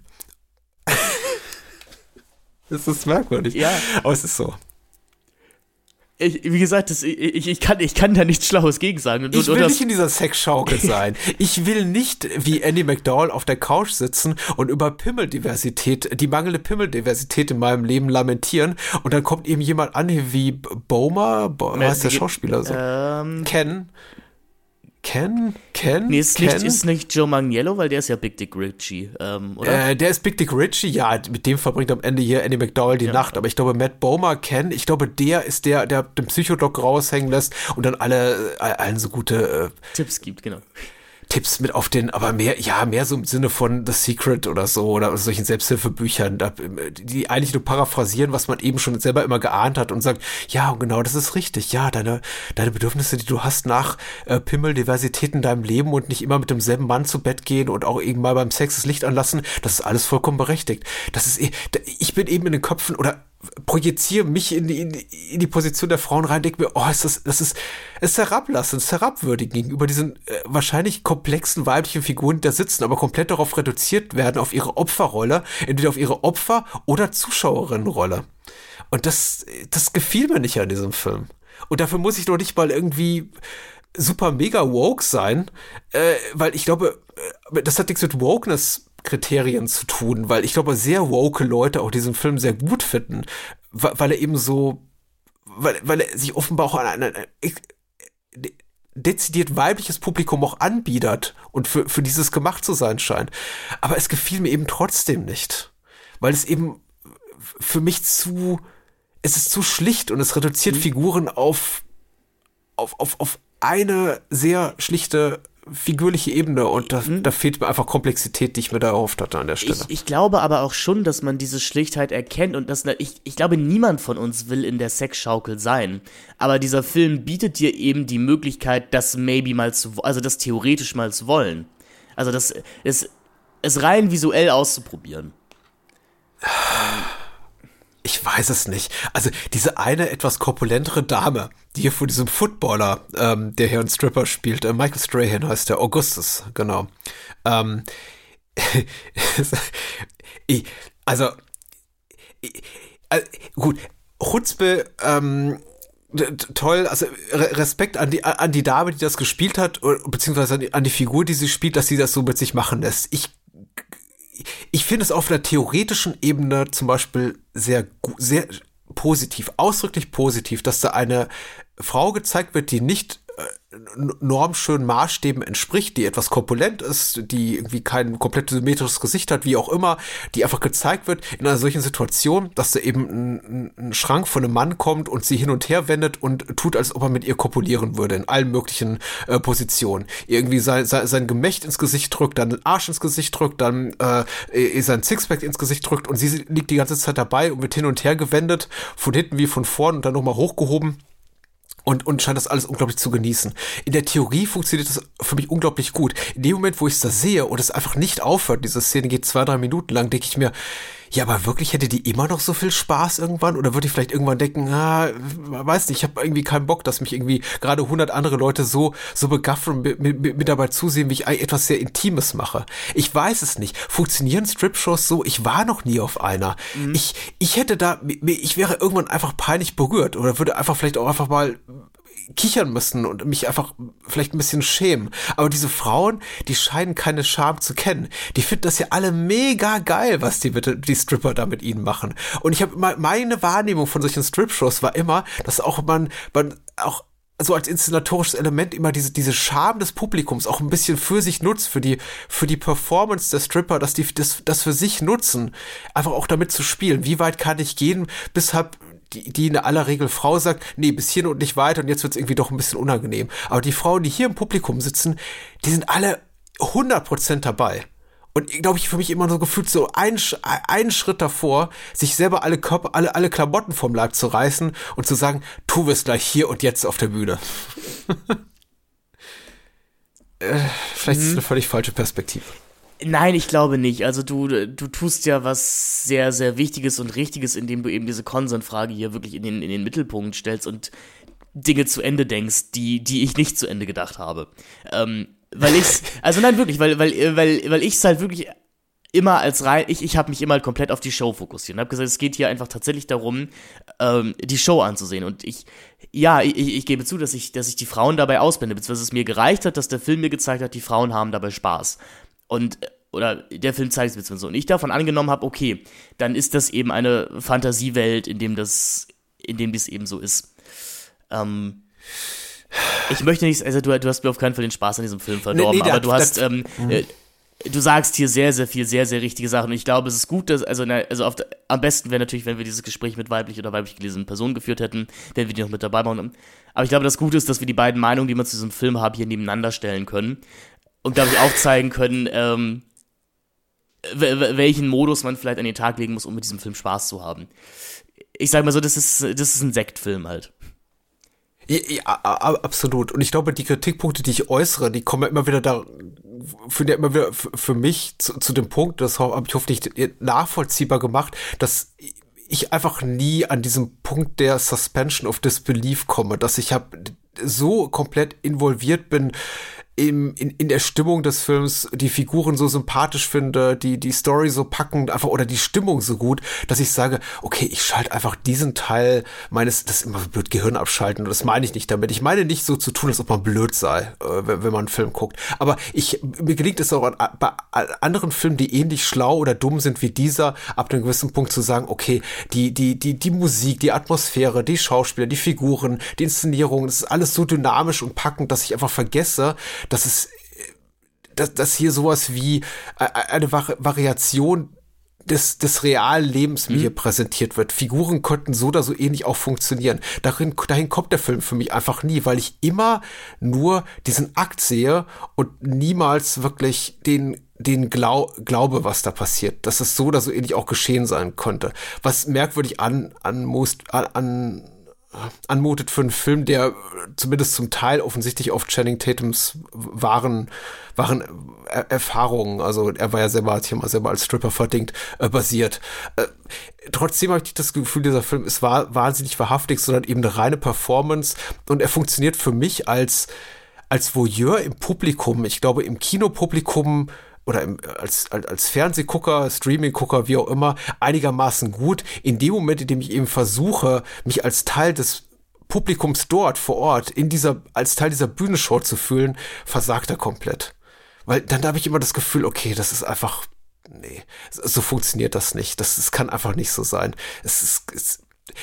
das ist merkwürdig. Ja. Aber es ist so ich, wie gesagt, das, ich, ich, kann, ich kann da nichts Schlaues gegen sagen. ich will nicht in dieser Sexschaukel sein. ich will nicht wie Andy McDowell auf der Couch sitzen und über Pimmeldiversität, die mangelnde Pimmeldiversität in meinem Leben lamentieren. Und dann kommt eben jemand an wie Boma, Bo, heißt der Schauspieler so? Ähm, Ken. Ken? Ken? Nee, ist, Ken? Nicht, ist nicht Joe Manganiello, weil der ist ja Big Dick Richie, ähm, oder? Äh, der ist Big Dick Richie, ja, mit dem verbringt am Ende hier Andy McDowell die ja. Nacht. Aber ich glaube, Matt Bomer, Ken, ich glaube, der ist der, der den Psychodoc raushängen lässt und dann alle, allen so gute äh, Tipps gibt, genau. Tipps mit auf den, aber mehr, ja, mehr so im Sinne von The Secret oder so oder solchen Selbsthilfebüchern, die eigentlich nur paraphrasieren, was man eben schon selber immer geahnt hat und sagt, ja, genau, das ist richtig, ja, deine, deine Bedürfnisse, die du hast nach äh, Pimmeldiversität in deinem Leben und nicht immer mit demselben Mann zu Bett gehen und auch eben mal beim Sex das Licht anlassen, das ist alles vollkommen berechtigt. Das ist, eh, ich bin eben in den Köpfen oder projiziere mich in die, in die Position der Frauen rein, denke mir, oh, ist das, das ist, es ist herablassend, es ist herabwürdig gegenüber diesen äh, wahrscheinlich komplexen weiblichen Figuren, die da sitzen, aber komplett darauf reduziert werden, auf ihre Opferrolle, entweder auf ihre Opfer- oder Zuschauerinnenrolle. Und das, das gefiel mir nicht an diesem Film. Und dafür muss ich doch nicht mal irgendwie super mega woke sein, äh, weil ich glaube, äh, das hat nichts mit Wokeness Kriterien zu tun, weil ich glaube, sehr woke Leute auch diesen Film sehr gut finden, weil er eben so, weil, weil er sich offenbar auch an ein, ein, ein dezidiert weibliches Publikum auch anbietet und für, für dieses gemacht zu sein scheint. Aber es gefiel mir eben trotzdem nicht, weil es eben für mich zu, es ist zu schlicht und es reduziert mhm. Figuren auf, auf, auf, auf eine sehr schlichte figürliche Ebene und da, mhm. da fehlt mir einfach Komplexität, die ich mir da erhofft hatte an der Stelle. Ich, ich glaube aber auch schon, dass man diese Schlichtheit erkennt und dass ich, ich glaube, niemand von uns will in der Sexschaukel sein. Aber dieser Film bietet dir eben die Möglichkeit, das maybe mal zu, also das theoretisch mal zu wollen. Also das, es, es rein visuell auszuprobieren. Ich weiß es nicht. Also diese eine etwas korpulentere Dame, die hier vor diesem Footballer, ähm, der hier einen Stripper spielt, äh, Michael Strahan heißt der, Augustus, genau. Ähm, ich, also, ich, äh, gut, Chutzpe, ähm, toll, also Respekt an die, an die Dame, die das gespielt hat, beziehungsweise an die, an die Figur, die sie spielt, dass sie das so mit sich machen lässt. Ich ich finde es auf einer theoretischen Ebene zum Beispiel sehr, sehr positiv, ausdrücklich positiv, dass da eine Frau gezeigt wird, die nicht normschönen Maßstäben entspricht, die etwas korpulent ist, die irgendwie kein komplett symmetrisches Gesicht hat, wie auch immer, die einfach gezeigt wird in einer solchen Situation, dass da eben ein, ein Schrank von einem Mann kommt und sie hin und her wendet und tut, als ob er mit ihr kopulieren würde, in allen möglichen äh, Positionen. Irgendwie sein, sein, sein Gemächt ins Gesicht drückt, dann den Arsch ins Gesicht drückt, dann äh, sein Sixpack ins Gesicht drückt und sie liegt die ganze Zeit dabei und wird hin und her gewendet, von hinten wie von vorn und dann nochmal hochgehoben und, und scheint das alles unglaublich zu genießen. In der Theorie funktioniert das für mich unglaublich gut. In dem Moment, wo ich es da sehe und es einfach nicht aufhört, diese Szene geht zwei, drei Minuten lang, denke ich mir, ja, aber wirklich hätte die immer noch so viel Spaß irgendwann? Oder würde ich vielleicht irgendwann denken, ah, weiß nicht, ich habe irgendwie keinen Bock, dass mich irgendwie gerade 100 andere Leute so, so begaffen und mit, mit, mit dabei zusehen, wie ich etwas sehr Intimes mache. Ich weiß es nicht. Funktionieren Strip-Shows so? Ich war noch nie auf einer. Mhm. Ich, ich hätte da, ich wäre irgendwann einfach peinlich berührt oder würde einfach vielleicht auch einfach mal kichern müssen und mich einfach vielleicht ein bisschen schämen. Aber diese Frauen, die scheinen keine Scham zu kennen. Die finden das ja alle mega geil, was die bitte, die Stripper da mit ihnen machen. Und ich habe meine Wahrnehmung von solchen Strip-Shows war immer, dass auch man, man auch so als inszenatorisches Element immer diese, diese Scham des Publikums auch ein bisschen für sich nutzt, für die, für die Performance der Stripper, dass die das, das für sich nutzen, einfach auch damit zu spielen. Wie weit kann ich gehen, bis hab die, die in aller Regel Frau sagt, nee, bis hierhin und nicht weiter und jetzt wird es irgendwie doch ein bisschen unangenehm. Aber die Frauen, die hier im Publikum sitzen, die sind alle 100% dabei. Und glaube ich, für mich immer so gefühlt so ein, ein Schritt davor, sich selber alle Körper, alle, alle Klamotten vom Leib zu reißen und zu sagen, tu es gleich hier und jetzt auf der Bühne. äh, vielleicht mhm. ist es eine völlig falsche Perspektive. Nein, ich glaube nicht. Also du, du tust ja was sehr, sehr Wichtiges und Richtiges, indem du eben diese Konsensfrage hier wirklich in den, in den Mittelpunkt stellst und Dinge zu Ende denkst, die, die ich nicht zu Ende gedacht habe. Ähm, weil ich's, also nein, wirklich, weil, weil, weil, weil ich's halt wirklich immer als rein, ich, ich habe mich immer komplett auf die Show fokussiert und habe gesagt, es geht hier einfach tatsächlich darum, ähm, die Show anzusehen. Und ich, ja, ich, ich gebe zu, dass ich, dass ich die Frauen dabei ausblende, beziehungsweise es mir gereicht hat, dass der Film mir gezeigt hat, die Frauen haben dabei Spaß. Und oder der Film zeigt es mir so. Und ich davon angenommen habe, okay, dann ist das eben eine Fantasiewelt, in dem das, in dem dies eben so ist. Ähm, ich möchte nicht, also du, du, hast mir auf keinen Fall den Spaß an diesem Film verdorben, nee, nee, aber du hast, ähm, mhm. äh, du sagst hier sehr, sehr viel, sehr, sehr richtige Sachen. Und ich glaube, es ist gut, dass, also, na, also der, am besten wäre natürlich, wenn wir dieses Gespräch mit weiblich oder weiblich gelesenen Personen geführt hätten, wenn wir die noch mit dabei machen. Aber ich glaube, das Gute ist, dass wir die beiden Meinungen, die wir zu diesem Film haben, hier nebeneinander stellen können und glaube ich aufzeigen können, ähm, welchen Modus man vielleicht an den Tag legen muss, um mit diesem Film Spaß zu haben. Ich sag mal so, das ist, das ist ein Sektfilm halt. Ja, ja, absolut. Und ich glaube, die Kritikpunkte, die ich äußere, die kommen ja immer wieder da, führen ja immer wieder für mich zu, zu dem Punkt, das habe ich hoffentlich nachvollziehbar gemacht, dass ich einfach nie an diesem Punkt der Suspension of Disbelief komme, dass ich hab so komplett involviert bin im, in, in der Stimmung des Films die Figuren so sympathisch finde, die, die Story so packend einfach oder die Stimmung so gut, dass ich sage, okay, ich schalte einfach diesen Teil meines, das ist immer blöd Gehirn abschalten und das meine ich nicht damit. Ich meine nicht so zu tun, als ob man blöd sei, äh, wenn, wenn man einen Film guckt. Aber ich, mir gelingt es auch an, bei anderen Filmen, die ähnlich schlau oder dumm sind wie dieser, ab einem gewissen Punkt zu sagen, okay, die, die, die, die Musik, die Atmosphäre, die Schauspieler, die Figuren, die Inszenierung, das ist alles so dynamisch und packend, dass ich einfach vergesse, dass es, dass, dass hier sowas wie eine Variation des, des realen Lebens mir mhm. hier präsentiert wird. Figuren könnten so oder so ähnlich auch funktionieren. Darin, dahin kommt der Film für mich einfach nie, weil ich immer nur diesen Akt sehe und niemals wirklich den den Glau Glaube, was da passiert, dass es so oder so ähnlich auch geschehen sein könnte. Was merkwürdig an, an, most, an, an anmutet für einen Film, der zumindest zum Teil offensichtlich auf Channing Tatums wahren, wahren er Erfahrungen, also er war ja selber, hat sich mal selber als Stripper verdingt, äh, basiert. Äh, trotzdem habe ich das Gefühl, dieser Film ist war, wahnsinnig wahrhaftig, sondern eben eine reine Performance und er funktioniert für mich als, als Voyeur im Publikum. Ich glaube, im Kinopublikum oder im, als, als, als Fernsehgucker, Streaminggucker, wie auch immer, einigermaßen gut. In dem Moment, in dem ich eben versuche, mich als Teil des Publikums dort vor Ort, in dieser, als Teil dieser Bühnenshow zu fühlen, versagt er komplett. Weil dann habe ich immer das Gefühl, okay, das ist einfach, nee, so funktioniert das nicht. Das, das kann einfach nicht so sein. Es ist, es,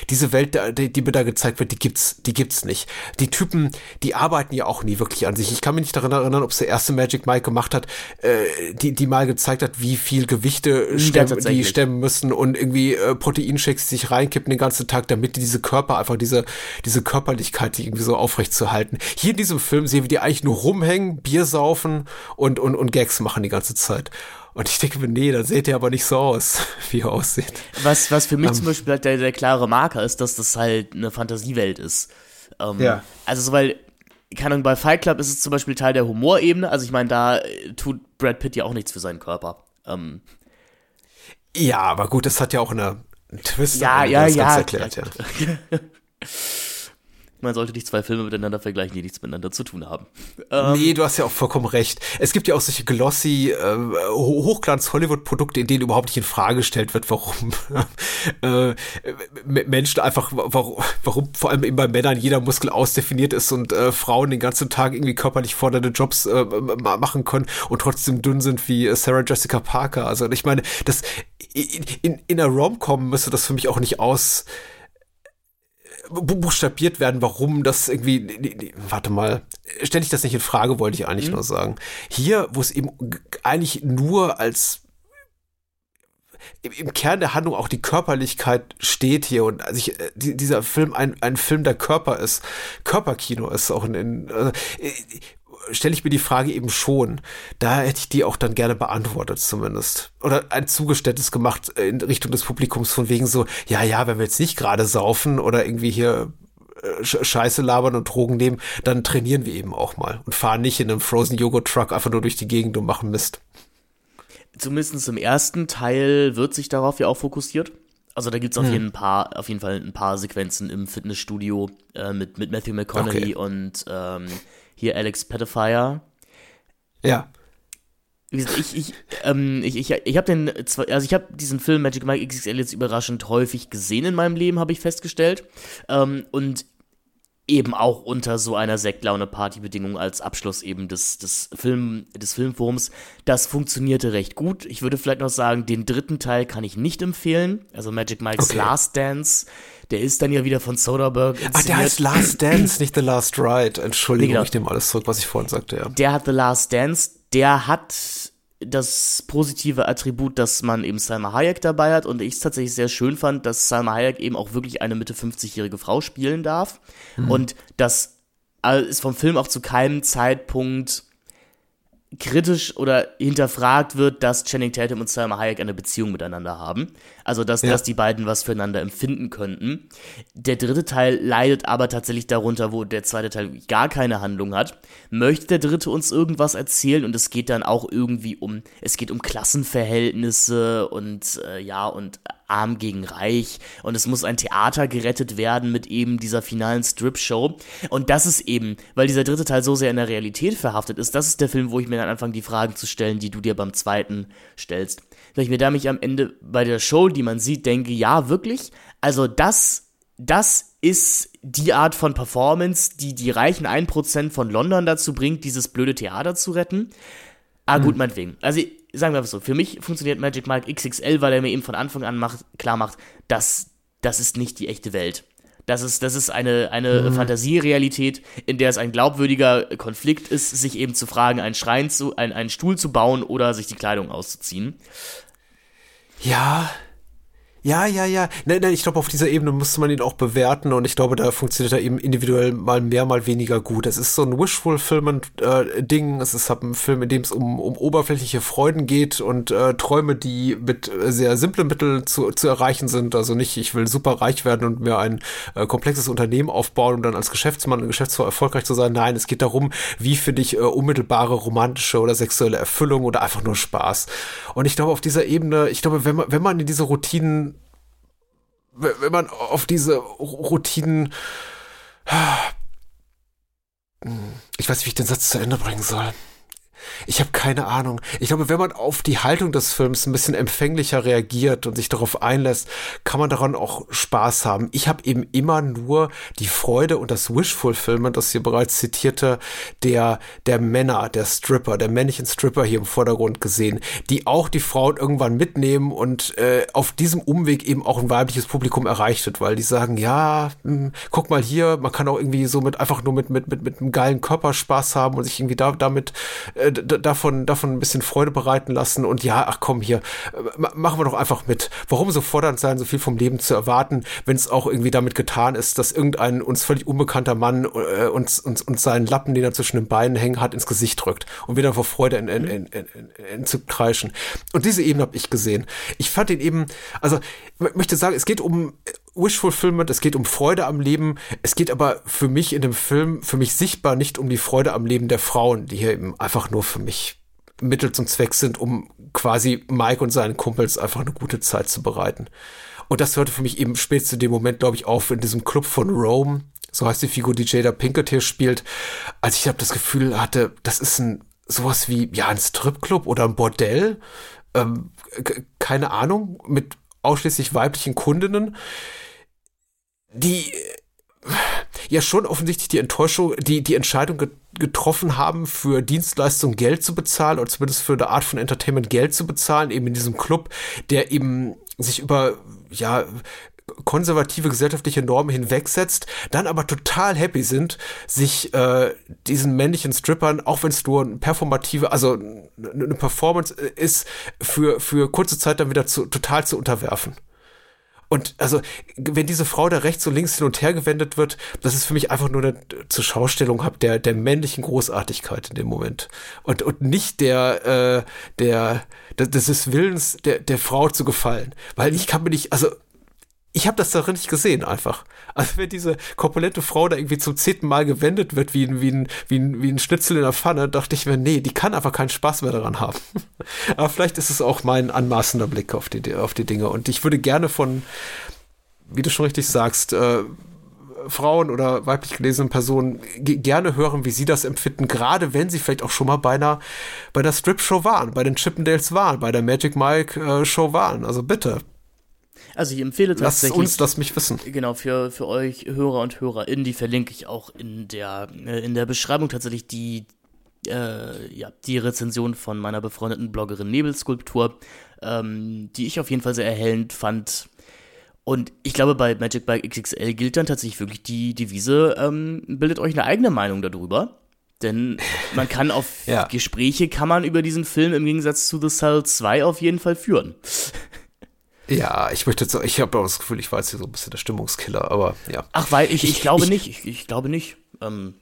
diese Welt, die, die mir da gezeigt wird, die gibt's, die gibt's nicht. Die Typen, die arbeiten ja auch nie wirklich an sich. Ich kann mich nicht daran erinnern, ob es der erste Magic Mike gemacht hat, äh, die, die mal gezeigt hat, wie viel Gewichte stemmen, die stemmen müssen und irgendwie äh, Proteinshakes sich reinkippen den ganzen Tag, damit die diese Körper einfach diese, diese Körperlichkeit die irgendwie so aufrecht zu halten. Hier in diesem Film sehen wir die eigentlich nur rumhängen, Bier saufen und, und, und Gags machen die ganze Zeit. Und ich denke mir, nee, dann seht ihr aber nicht so aus, wie ihr aussieht. Was, was für mich um, ähm. zum Beispiel halt der, der klare Marker ist, dass das halt eine Fantasiewelt ist. Ähm, ja. Also, so, weil, keine Ahnung, bei Fight Club ist es zum Beispiel Teil der Humorebene. Also, ich meine, da äh, tut Brad Pitt ja auch nichts für seinen Körper. Ähm. ja, aber gut, das hat ja auch eine, einen Twist. Ja, ja, ja. Erklärt, ja. man sollte nicht zwei Filme miteinander vergleichen, die nichts miteinander zu tun haben. Ähm, nee, du hast ja auch vollkommen recht. Es gibt ja auch solche glossy äh, Hochglanz-Hollywood-Produkte, in denen überhaupt nicht in Frage gestellt wird, warum äh, Menschen einfach, warum, warum vor allem eben bei Männern jeder Muskel ausdefiniert ist und äh, Frauen den ganzen Tag irgendwie körperlich fordernde Jobs äh, machen können und trotzdem dünn sind wie Sarah Jessica Parker. Also ich meine, das in, in, in einer Rom-Com müsste das für mich auch nicht aus buchstabiert werden, warum das irgendwie, nee, nee, warte mal, stelle ich das nicht in Frage, wollte ich eigentlich mhm. nur sagen. Hier, wo es eben eigentlich nur als im Kern der Handlung auch die Körperlichkeit steht hier und also ich, äh, dieser Film ein, ein Film der Körper ist, Körperkino ist auch in, in also, stelle ich mir die Frage eben schon. Da hätte ich die auch dann gerne beantwortet zumindest. Oder ein Zugeständnis gemacht in Richtung des Publikums von wegen so, ja, ja, wenn wir jetzt nicht gerade saufen oder irgendwie hier äh, Scheiße labern und Drogen nehmen, dann trainieren wir eben auch mal und fahren nicht in einem Frozen Joghurt Truck einfach nur durch die Gegend und machen Mist. Zumindest im ersten Teil wird sich darauf ja auch fokussiert. Also da gibt es auf, hm. jeden paar, auf jeden Fall ein paar Sequenzen im Fitnessstudio äh, mit, mit Matthew McConaughey okay. und ähm, hier Alex Pettifier. Ja. Ich, ich, ähm, ich, ich, ich habe den, also ich habe diesen Film Magic Mike XXL jetzt überraschend häufig gesehen in meinem Leben, habe ich festgestellt. Ähm, und eben auch unter so einer Sektlaune-Party-Bedingung als Abschluss eben des, des, Film, des Filmforums. Das funktionierte recht gut. Ich würde vielleicht noch sagen, den dritten Teil kann ich nicht empfehlen. Also Magic Mike's okay. Last Dance der ist dann ja wieder von Soderbergh inszeniert. Ah, der heißt Last Dance, nicht The Last Ride. Entschuldigung, nee, genau. ich nehme alles zurück, was ich vorhin sagte, ja. Der hat The Last Dance, der hat das positive Attribut, dass man eben Salma Hayek dabei hat und ich es tatsächlich sehr schön fand, dass Salma Hayek eben auch wirklich eine Mitte 50-jährige Frau spielen darf mhm. und das ist vom Film auch zu keinem Zeitpunkt kritisch oder hinterfragt wird, dass Channing Tatum und Salma Hayek eine Beziehung miteinander haben. Also, dass, ja. dass die beiden was füreinander empfinden könnten. Der dritte Teil leidet aber tatsächlich darunter, wo der zweite Teil gar keine Handlung hat. Möchte der dritte uns irgendwas erzählen und es geht dann auch irgendwie um, es geht um Klassenverhältnisse und äh, ja, und arm gegen reich und es muss ein Theater gerettet werden mit eben dieser finalen Strip-Show. Und das ist eben, weil dieser dritte Teil so sehr in der Realität verhaftet ist, das ist der Film, wo ich mir dann anfange, die Fragen zu stellen, die du dir beim zweiten stellst. Weil ich mir da mich am Ende bei der Show, die man sieht, denke, ja, wirklich, also das, das ist die Art von Performance, die die reichen 1% von London dazu bringt, dieses blöde Theater zu retten. Ah, gut, mhm. meinetwegen. Also, sagen wir mal so, für mich funktioniert Magic Mike XXL, weil er mir eben von Anfang an macht, klar macht, dass das ist nicht die echte Welt. Das ist, das ist eine, eine mhm. Fantasierealität, in der es ein glaubwürdiger Konflikt ist, sich eben zu fragen, einen Schrein zu, ein, einen Stuhl zu bauen oder sich die Kleidung auszuziehen. Ja, ja, ja, ja. Nein, nein, ich glaube, auf dieser Ebene musste man ihn auch bewerten und ich glaube, da funktioniert er eben individuell mal mehr, mal weniger gut. Es ist so ein Wishful-Film-Ding. es ist halt ein Film, in dem es um, um oberflächliche Freuden geht und äh, Träume, die mit äh, sehr simplen Mitteln zu, zu erreichen sind. Also nicht, ich will super reich werden und mir ein äh, komplexes Unternehmen aufbauen, um dann als Geschäftsmann und Geschäftsfrau erfolgreich zu sein. Nein, es geht darum, wie finde ich äh, unmittelbare romantische oder sexuelle Erfüllung oder einfach nur Spaß. Und ich glaube, auf dieser Ebene, ich glaube, wenn man, wenn man in diese Routinen wenn man auf diese Routinen. Ich weiß nicht, wie ich den Satz zu Ende bringen soll. Ich habe keine Ahnung. Ich glaube, wenn man auf die Haltung des Films ein bisschen empfänglicher reagiert und sich darauf einlässt, kann man daran auch Spaß haben. Ich habe eben immer nur die Freude und das Wishful-Filmen, das hier bereits zitierte, der, der Männer, der Stripper, der männlichen Stripper hier im Vordergrund gesehen, die auch die Frauen irgendwann mitnehmen und äh, auf diesem Umweg eben auch ein weibliches Publikum erreicht wird, weil die sagen, ja, mh, hm, guck mal hier, man kann auch irgendwie so mit einfach nur mit, mit, mit, mit einem geilen Körper Spaß haben und sich irgendwie da, damit äh, davon, davon ein bisschen Freude bereiten lassen und ja, ach komm hier, machen wir doch einfach mit. Warum so fordernd sein, so viel vom Leben zu erwarten, wenn es auch irgendwie damit getan ist, dass irgendein uns völlig unbekannter Mann äh, uns, uns, uns seinen Lappen, den er zwischen den Beinen hängen hat, ins Gesicht drückt und dann vor Freude in, in, in, in, in, zu kreischen. Und diese Ebene habe ich gesehen. Ich fand ihn eben, also möchte sagen, es geht um Wish Fulfillment, es geht um Freude am Leben. Es geht aber für mich in dem Film, für mich sichtbar nicht um die Freude am Leben der Frauen, die hier eben einfach nur für mich Mittel zum Zweck sind, um quasi Mike und seinen Kumpels einfach eine gute Zeit zu bereiten. Und das hörte für mich eben spät zu dem Moment, glaube ich, auf in diesem Club von Rome, so heißt die Figur, die Jada Pinkett hier spielt, als ich habe das Gefühl hatte, das ist ein sowas wie ja ein Stripclub oder ein Bordell, ähm, keine Ahnung, mit ausschließlich weiblichen Kundinnen die ja schon offensichtlich die Enttäuschung, die, die Entscheidung getroffen haben, für Dienstleistungen Geld zu bezahlen oder zumindest für eine Art von Entertainment Geld zu bezahlen, eben in diesem Club, der eben sich über, ja, konservative gesellschaftliche Normen hinwegsetzt, dann aber total happy sind, sich äh, diesen männlichen Strippern, auch wenn es nur eine performative, also eine Performance ist, für, für kurze Zeit dann wieder zu, total zu unterwerfen. Und also, wenn diese Frau da rechts und links hin und her gewendet wird, das ist für mich einfach nur eine zur Schaustellung hab der, der männlichen Großartigkeit in dem Moment. Und, und nicht der, äh, der, des Willens der, der Frau zu gefallen. Weil ich kann mir nicht, also ich habe das darin nicht gesehen einfach. Also wenn diese korpulente Frau da irgendwie zum zehnten Mal gewendet wird wie ein, wie ein, wie ein, wie ein Schnitzel in der Pfanne, dachte ich mir, nee, die kann einfach keinen Spaß mehr daran haben. Aber vielleicht ist es auch mein anmaßender Blick auf die, auf die Dinge. Und ich würde gerne von, wie du schon richtig sagst, äh, Frauen oder weiblich gelesenen Personen gerne hören, wie sie das empfinden, gerade wenn sie vielleicht auch schon mal bei einer, bei der Strip-Show waren, bei den Chippendales waren, bei der Magic Mike äh, Show waren. Also bitte, also ich empfehle tatsächlich. Lass uns das mich wissen. Genau, für, für euch Hörer und HörerInnen, die verlinke ich auch in der, äh, in der Beschreibung tatsächlich die, äh, ja, die Rezension von meiner befreundeten Bloggerin Nebelskulptur, ähm, die ich auf jeden Fall sehr erhellend fand. Und ich glaube, bei Magic Bike XXL gilt dann tatsächlich wirklich die Devise, ähm, bildet euch eine eigene Meinung darüber. Denn man kann auf ja. Gespräche kann man über diesen Film im Gegensatz zu The Cell 2 auf jeden Fall führen. Ja, ich möchte jetzt, ich habe auch das Gefühl, ich war jetzt hier so ein bisschen der Stimmungskiller, aber ja. Ach, weil ich, ich, ich glaube ich, nicht, ich, ich, glaube nicht. Ähm,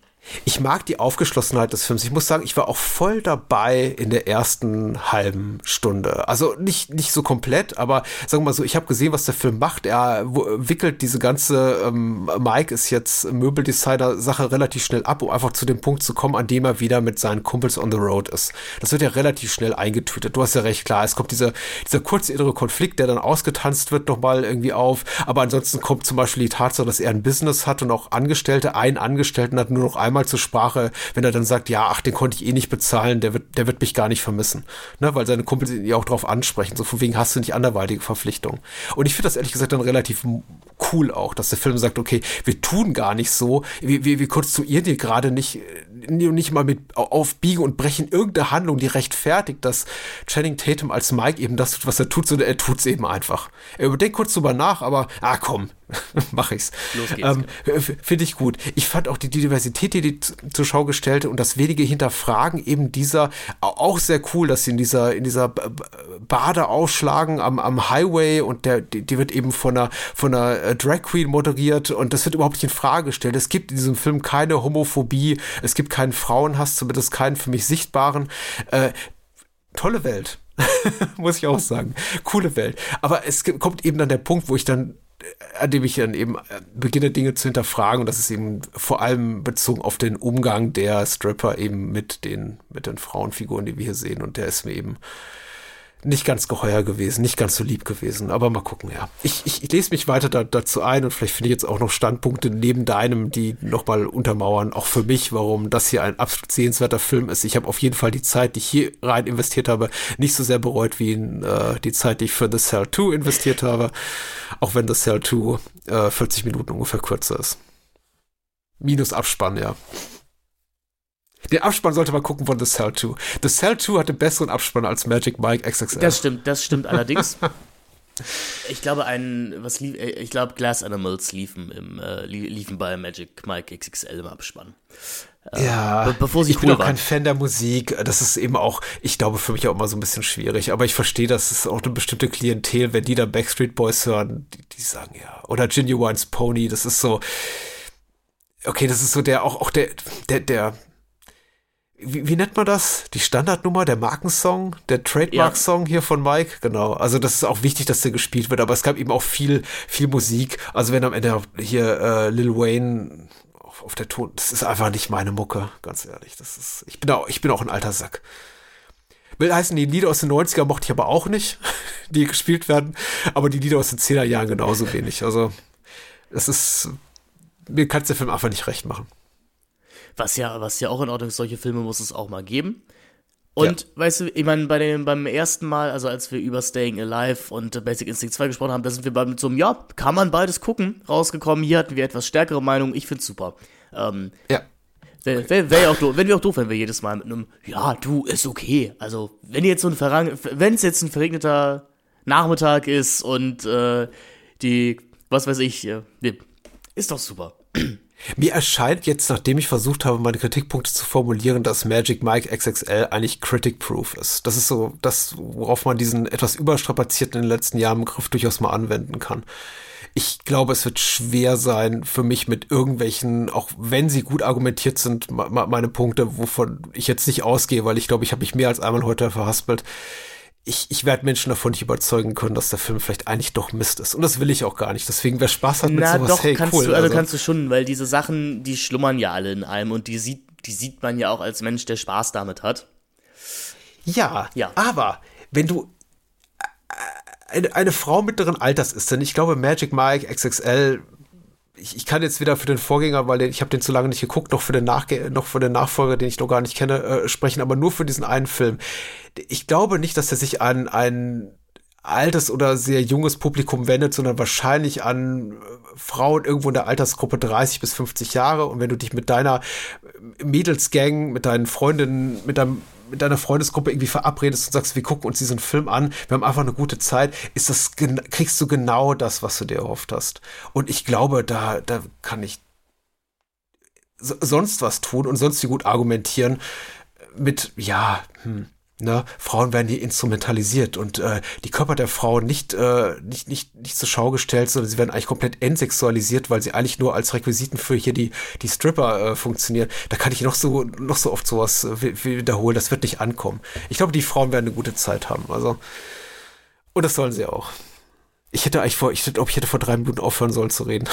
Ich mag die Aufgeschlossenheit des Films. Ich muss sagen, ich war auch voll dabei in der ersten halben Stunde. Also nicht, nicht so komplett, aber sagen wir mal so, ich habe gesehen, was der Film macht. Er wickelt diese ganze, ähm, Mike ist jetzt Möbeldesigner-Sache relativ schnell ab, um einfach zu dem Punkt zu kommen, an dem er wieder mit seinen Kumpels on the road ist. Das wird ja relativ schnell eingetütet. Du hast ja recht klar. Es kommt dieser, dieser kurze innere Konflikt, der dann ausgetanzt wird, nochmal irgendwie auf. Aber ansonsten kommt zum Beispiel die Tatsache, dass er ein Business hat und auch Angestellte, einen Angestellten hat nur noch einmal einmal zur Sprache, wenn er dann sagt, ja, ach, den konnte ich eh nicht bezahlen, der wird, der wird mich gar nicht vermissen. Ne, weil seine Kumpels ihn ja auch darauf ansprechen, so von wegen hast du nicht anderweitige Verpflichtungen. Und ich finde das ehrlich gesagt dann relativ cool auch, dass der Film sagt, okay, wir tun gar nicht so, wir, wir, wir konstruieren dir gerade nicht, nicht mal mit aufbiegen und brechen irgendeine Handlung, die rechtfertigt, dass Channing Tatum als Mike eben das tut, was er tut, sondern er tut es eben einfach. Er überdenkt kurz drüber nach, aber, ah komm, mach ich's. Ähm, Finde ich gut. Ich fand auch die, die Diversität, die die zur Schau gestellte und das wenige Hinterfragen eben dieser auch sehr cool, dass sie in dieser in dieser Bade ausschlagen am, am Highway und der die, die wird eben von einer von einer äh, Drag Queen moderiert und das wird überhaupt nicht in Frage gestellt. Es gibt in diesem Film keine Homophobie, es gibt keinen Frauenhass, zumindest keinen für mich sichtbaren. Äh, tolle Welt. Muss ich auch sagen. Coole Welt. Aber es kommt eben dann der Punkt, wo ich dann an dem ich dann eben äh, beginne, Dinge zu hinterfragen. Und das ist eben vor allem bezogen auf den Umgang der Stripper eben mit den, mit den Frauenfiguren, die wir hier sehen. Und der ist mir eben nicht ganz geheuer gewesen, nicht ganz so lieb gewesen, aber mal gucken, ja. Ich, ich, ich lese mich weiter da, dazu ein und vielleicht finde ich jetzt auch noch Standpunkte neben deinem, die nochmal untermauern, auch für mich, warum das hier ein absolut sehenswerter Film ist. Ich habe auf jeden Fall die Zeit, die ich hier rein investiert habe, nicht so sehr bereut wie in, äh, die Zeit, die ich für The Cell 2 investiert habe, auch wenn The Cell 2 äh, 40 Minuten ungefähr kürzer ist. Minus Abspann, ja. Den Abspann sollte man gucken von The Cell 2. The Cell 2 hatte besseren Abspann als Magic Mike XXL. Das stimmt, das stimmt allerdings. ich glaube, ein, was lief, äh, ich glaube, Glass Animals liefen, im, äh, liefen bei Magic Mike XXL im Abspann. Äh, ja, be bevor sie ich cool bin auch kein Fan der Musik. Das ist eben auch, ich glaube, für mich auch immer so ein bisschen schwierig. Aber ich verstehe, dass es auch eine bestimmte Klientel, wenn die da Backstreet Boys hören, die, die sagen ja. Oder Genuine's Pony, das ist so, okay, das ist so der, auch, auch der, der, der, wie, wie nennt man das? Die Standardnummer, der Markensong, der Trademark-Song hier von Mike, genau. Also das ist auch wichtig, dass der gespielt wird, aber es gab eben auch viel, viel Musik. Also wenn am Ende hier äh, Lil Wayne auf, auf der Ton, das ist einfach nicht meine Mucke, ganz ehrlich. Das ist, ich bin auch, ich bin auch ein alter Sack. Will heißen, die Lieder aus den 90er mochte ich aber auch nicht, die gespielt werden, aber die Lieder aus den 10er Jahren genauso wenig. Also, es ist, mir kannst der Film einfach nicht recht machen. Was ja, was ja auch in Ordnung ist, solche Filme muss es auch mal geben. Und ja. weißt du, ich meine, bei dem, beim ersten Mal, also als wir über Staying Alive und Basic Instinct 2 gesprochen haben, da sind wir bei so einem, ja, kann man beides gucken, rausgekommen. Hier hatten wir etwas stärkere Meinung. Ich find's super. Ähm, ja. Wäre wär, wär ja auch doof, wenn wir auch doof, wenn wir jedes Mal mit einem, ja, du, ist okay. Also, wenn jetzt so ein Verrang, wenn es jetzt ein verregneter Nachmittag ist und äh, die, was weiß ich, äh, ist doch super. Mir erscheint jetzt, nachdem ich versucht habe, meine Kritikpunkte zu formulieren, dass Magic Mike XXL eigentlich critic-proof ist. Das ist so das, worauf man diesen etwas überstrapazierten in den letzten Jahren Begriff durchaus mal anwenden kann. Ich glaube, es wird schwer sein für mich mit irgendwelchen, auch wenn sie gut argumentiert sind, meine Punkte, wovon ich jetzt nicht ausgehe, weil ich glaube, ich habe mich mehr als einmal heute verhaspelt ich, ich werde Menschen davon nicht überzeugen können, dass der Film vielleicht eigentlich doch Mist ist. Und das will ich auch gar nicht. Deswegen, wer Spaß hat mit Na, sowas, doch, hey, kannst cool. Du, also, also kannst du schon, weil diese Sachen, die schlummern ja alle in einem und die sieht, die sieht man ja auch als Mensch, der Spaß damit hat. Ja, ja. aber wenn du eine, eine Frau mittleren Alters ist, denn ich glaube, Magic Mike XXL ich, ich kann jetzt weder für den Vorgänger, weil ich habe den zu lange nicht geguckt, noch für den Nachge noch für den Nachfolger, den ich noch gar nicht kenne, äh, sprechen, aber nur für diesen einen Film. Ich glaube nicht, dass er sich an ein altes oder sehr junges Publikum wendet, sondern wahrscheinlich an äh, Frauen irgendwo in der Altersgruppe 30 bis 50 Jahre. Und wenn du dich mit deiner Mädelsgang, mit deinen Freundinnen, mit deinem mit deiner Freundesgruppe irgendwie verabredest und sagst, wir gucken uns diesen Film an, wir haben einfach eine gute Zeit, ist das, kriegst du genau das, was du dir erhofft hast. Und ich glaube, da, da kann ich sonst was tun und sonst wie gut argumentieren mit, ja, hm, Ne? Frauen werden hier instrumentalisiert und äh, die Körper der Frauen nicht, äh, nicht, nicht, nicht zur Schau gestellt, sondern sie werden eigentlich komplett entsexualisiert, weil sie eigentlich nur als Requisiten für hier die, die Stripper äh, funktionieren. Da kann ich noch so, noch so oft sowas äh, wiederholen, das wird nicht ankommen. Ich glaube, die Frauen werden eine gute Zeit haben. Also, und das sollen sie auch. Ich hätte eigentlich vor, ich glaube, ich hätte vor drei Minuten aufhören sollen zu reden.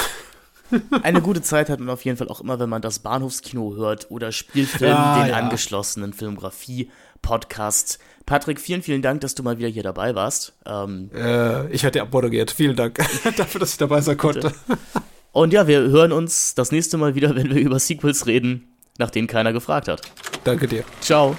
Eine gute Zeit hat man auf jeden Fall auch immer, wenn man das Bahnhofskino hört oder Spielfilm, ja, den ja. angeschlossenen Filmografie Podcast. Patrick, vielen, vielen Dank, dass du mal wieder hier dabei warst. Ähm, äh, ich hatte abmoderiert. Vielen Dank dafür, dass ich dabei sein konnte. Und ja, wir hören uns das nächste Mal wieder, wenn wir über Sequels reden, nach denen keiner gefragt hat. Danke dir. Ciao.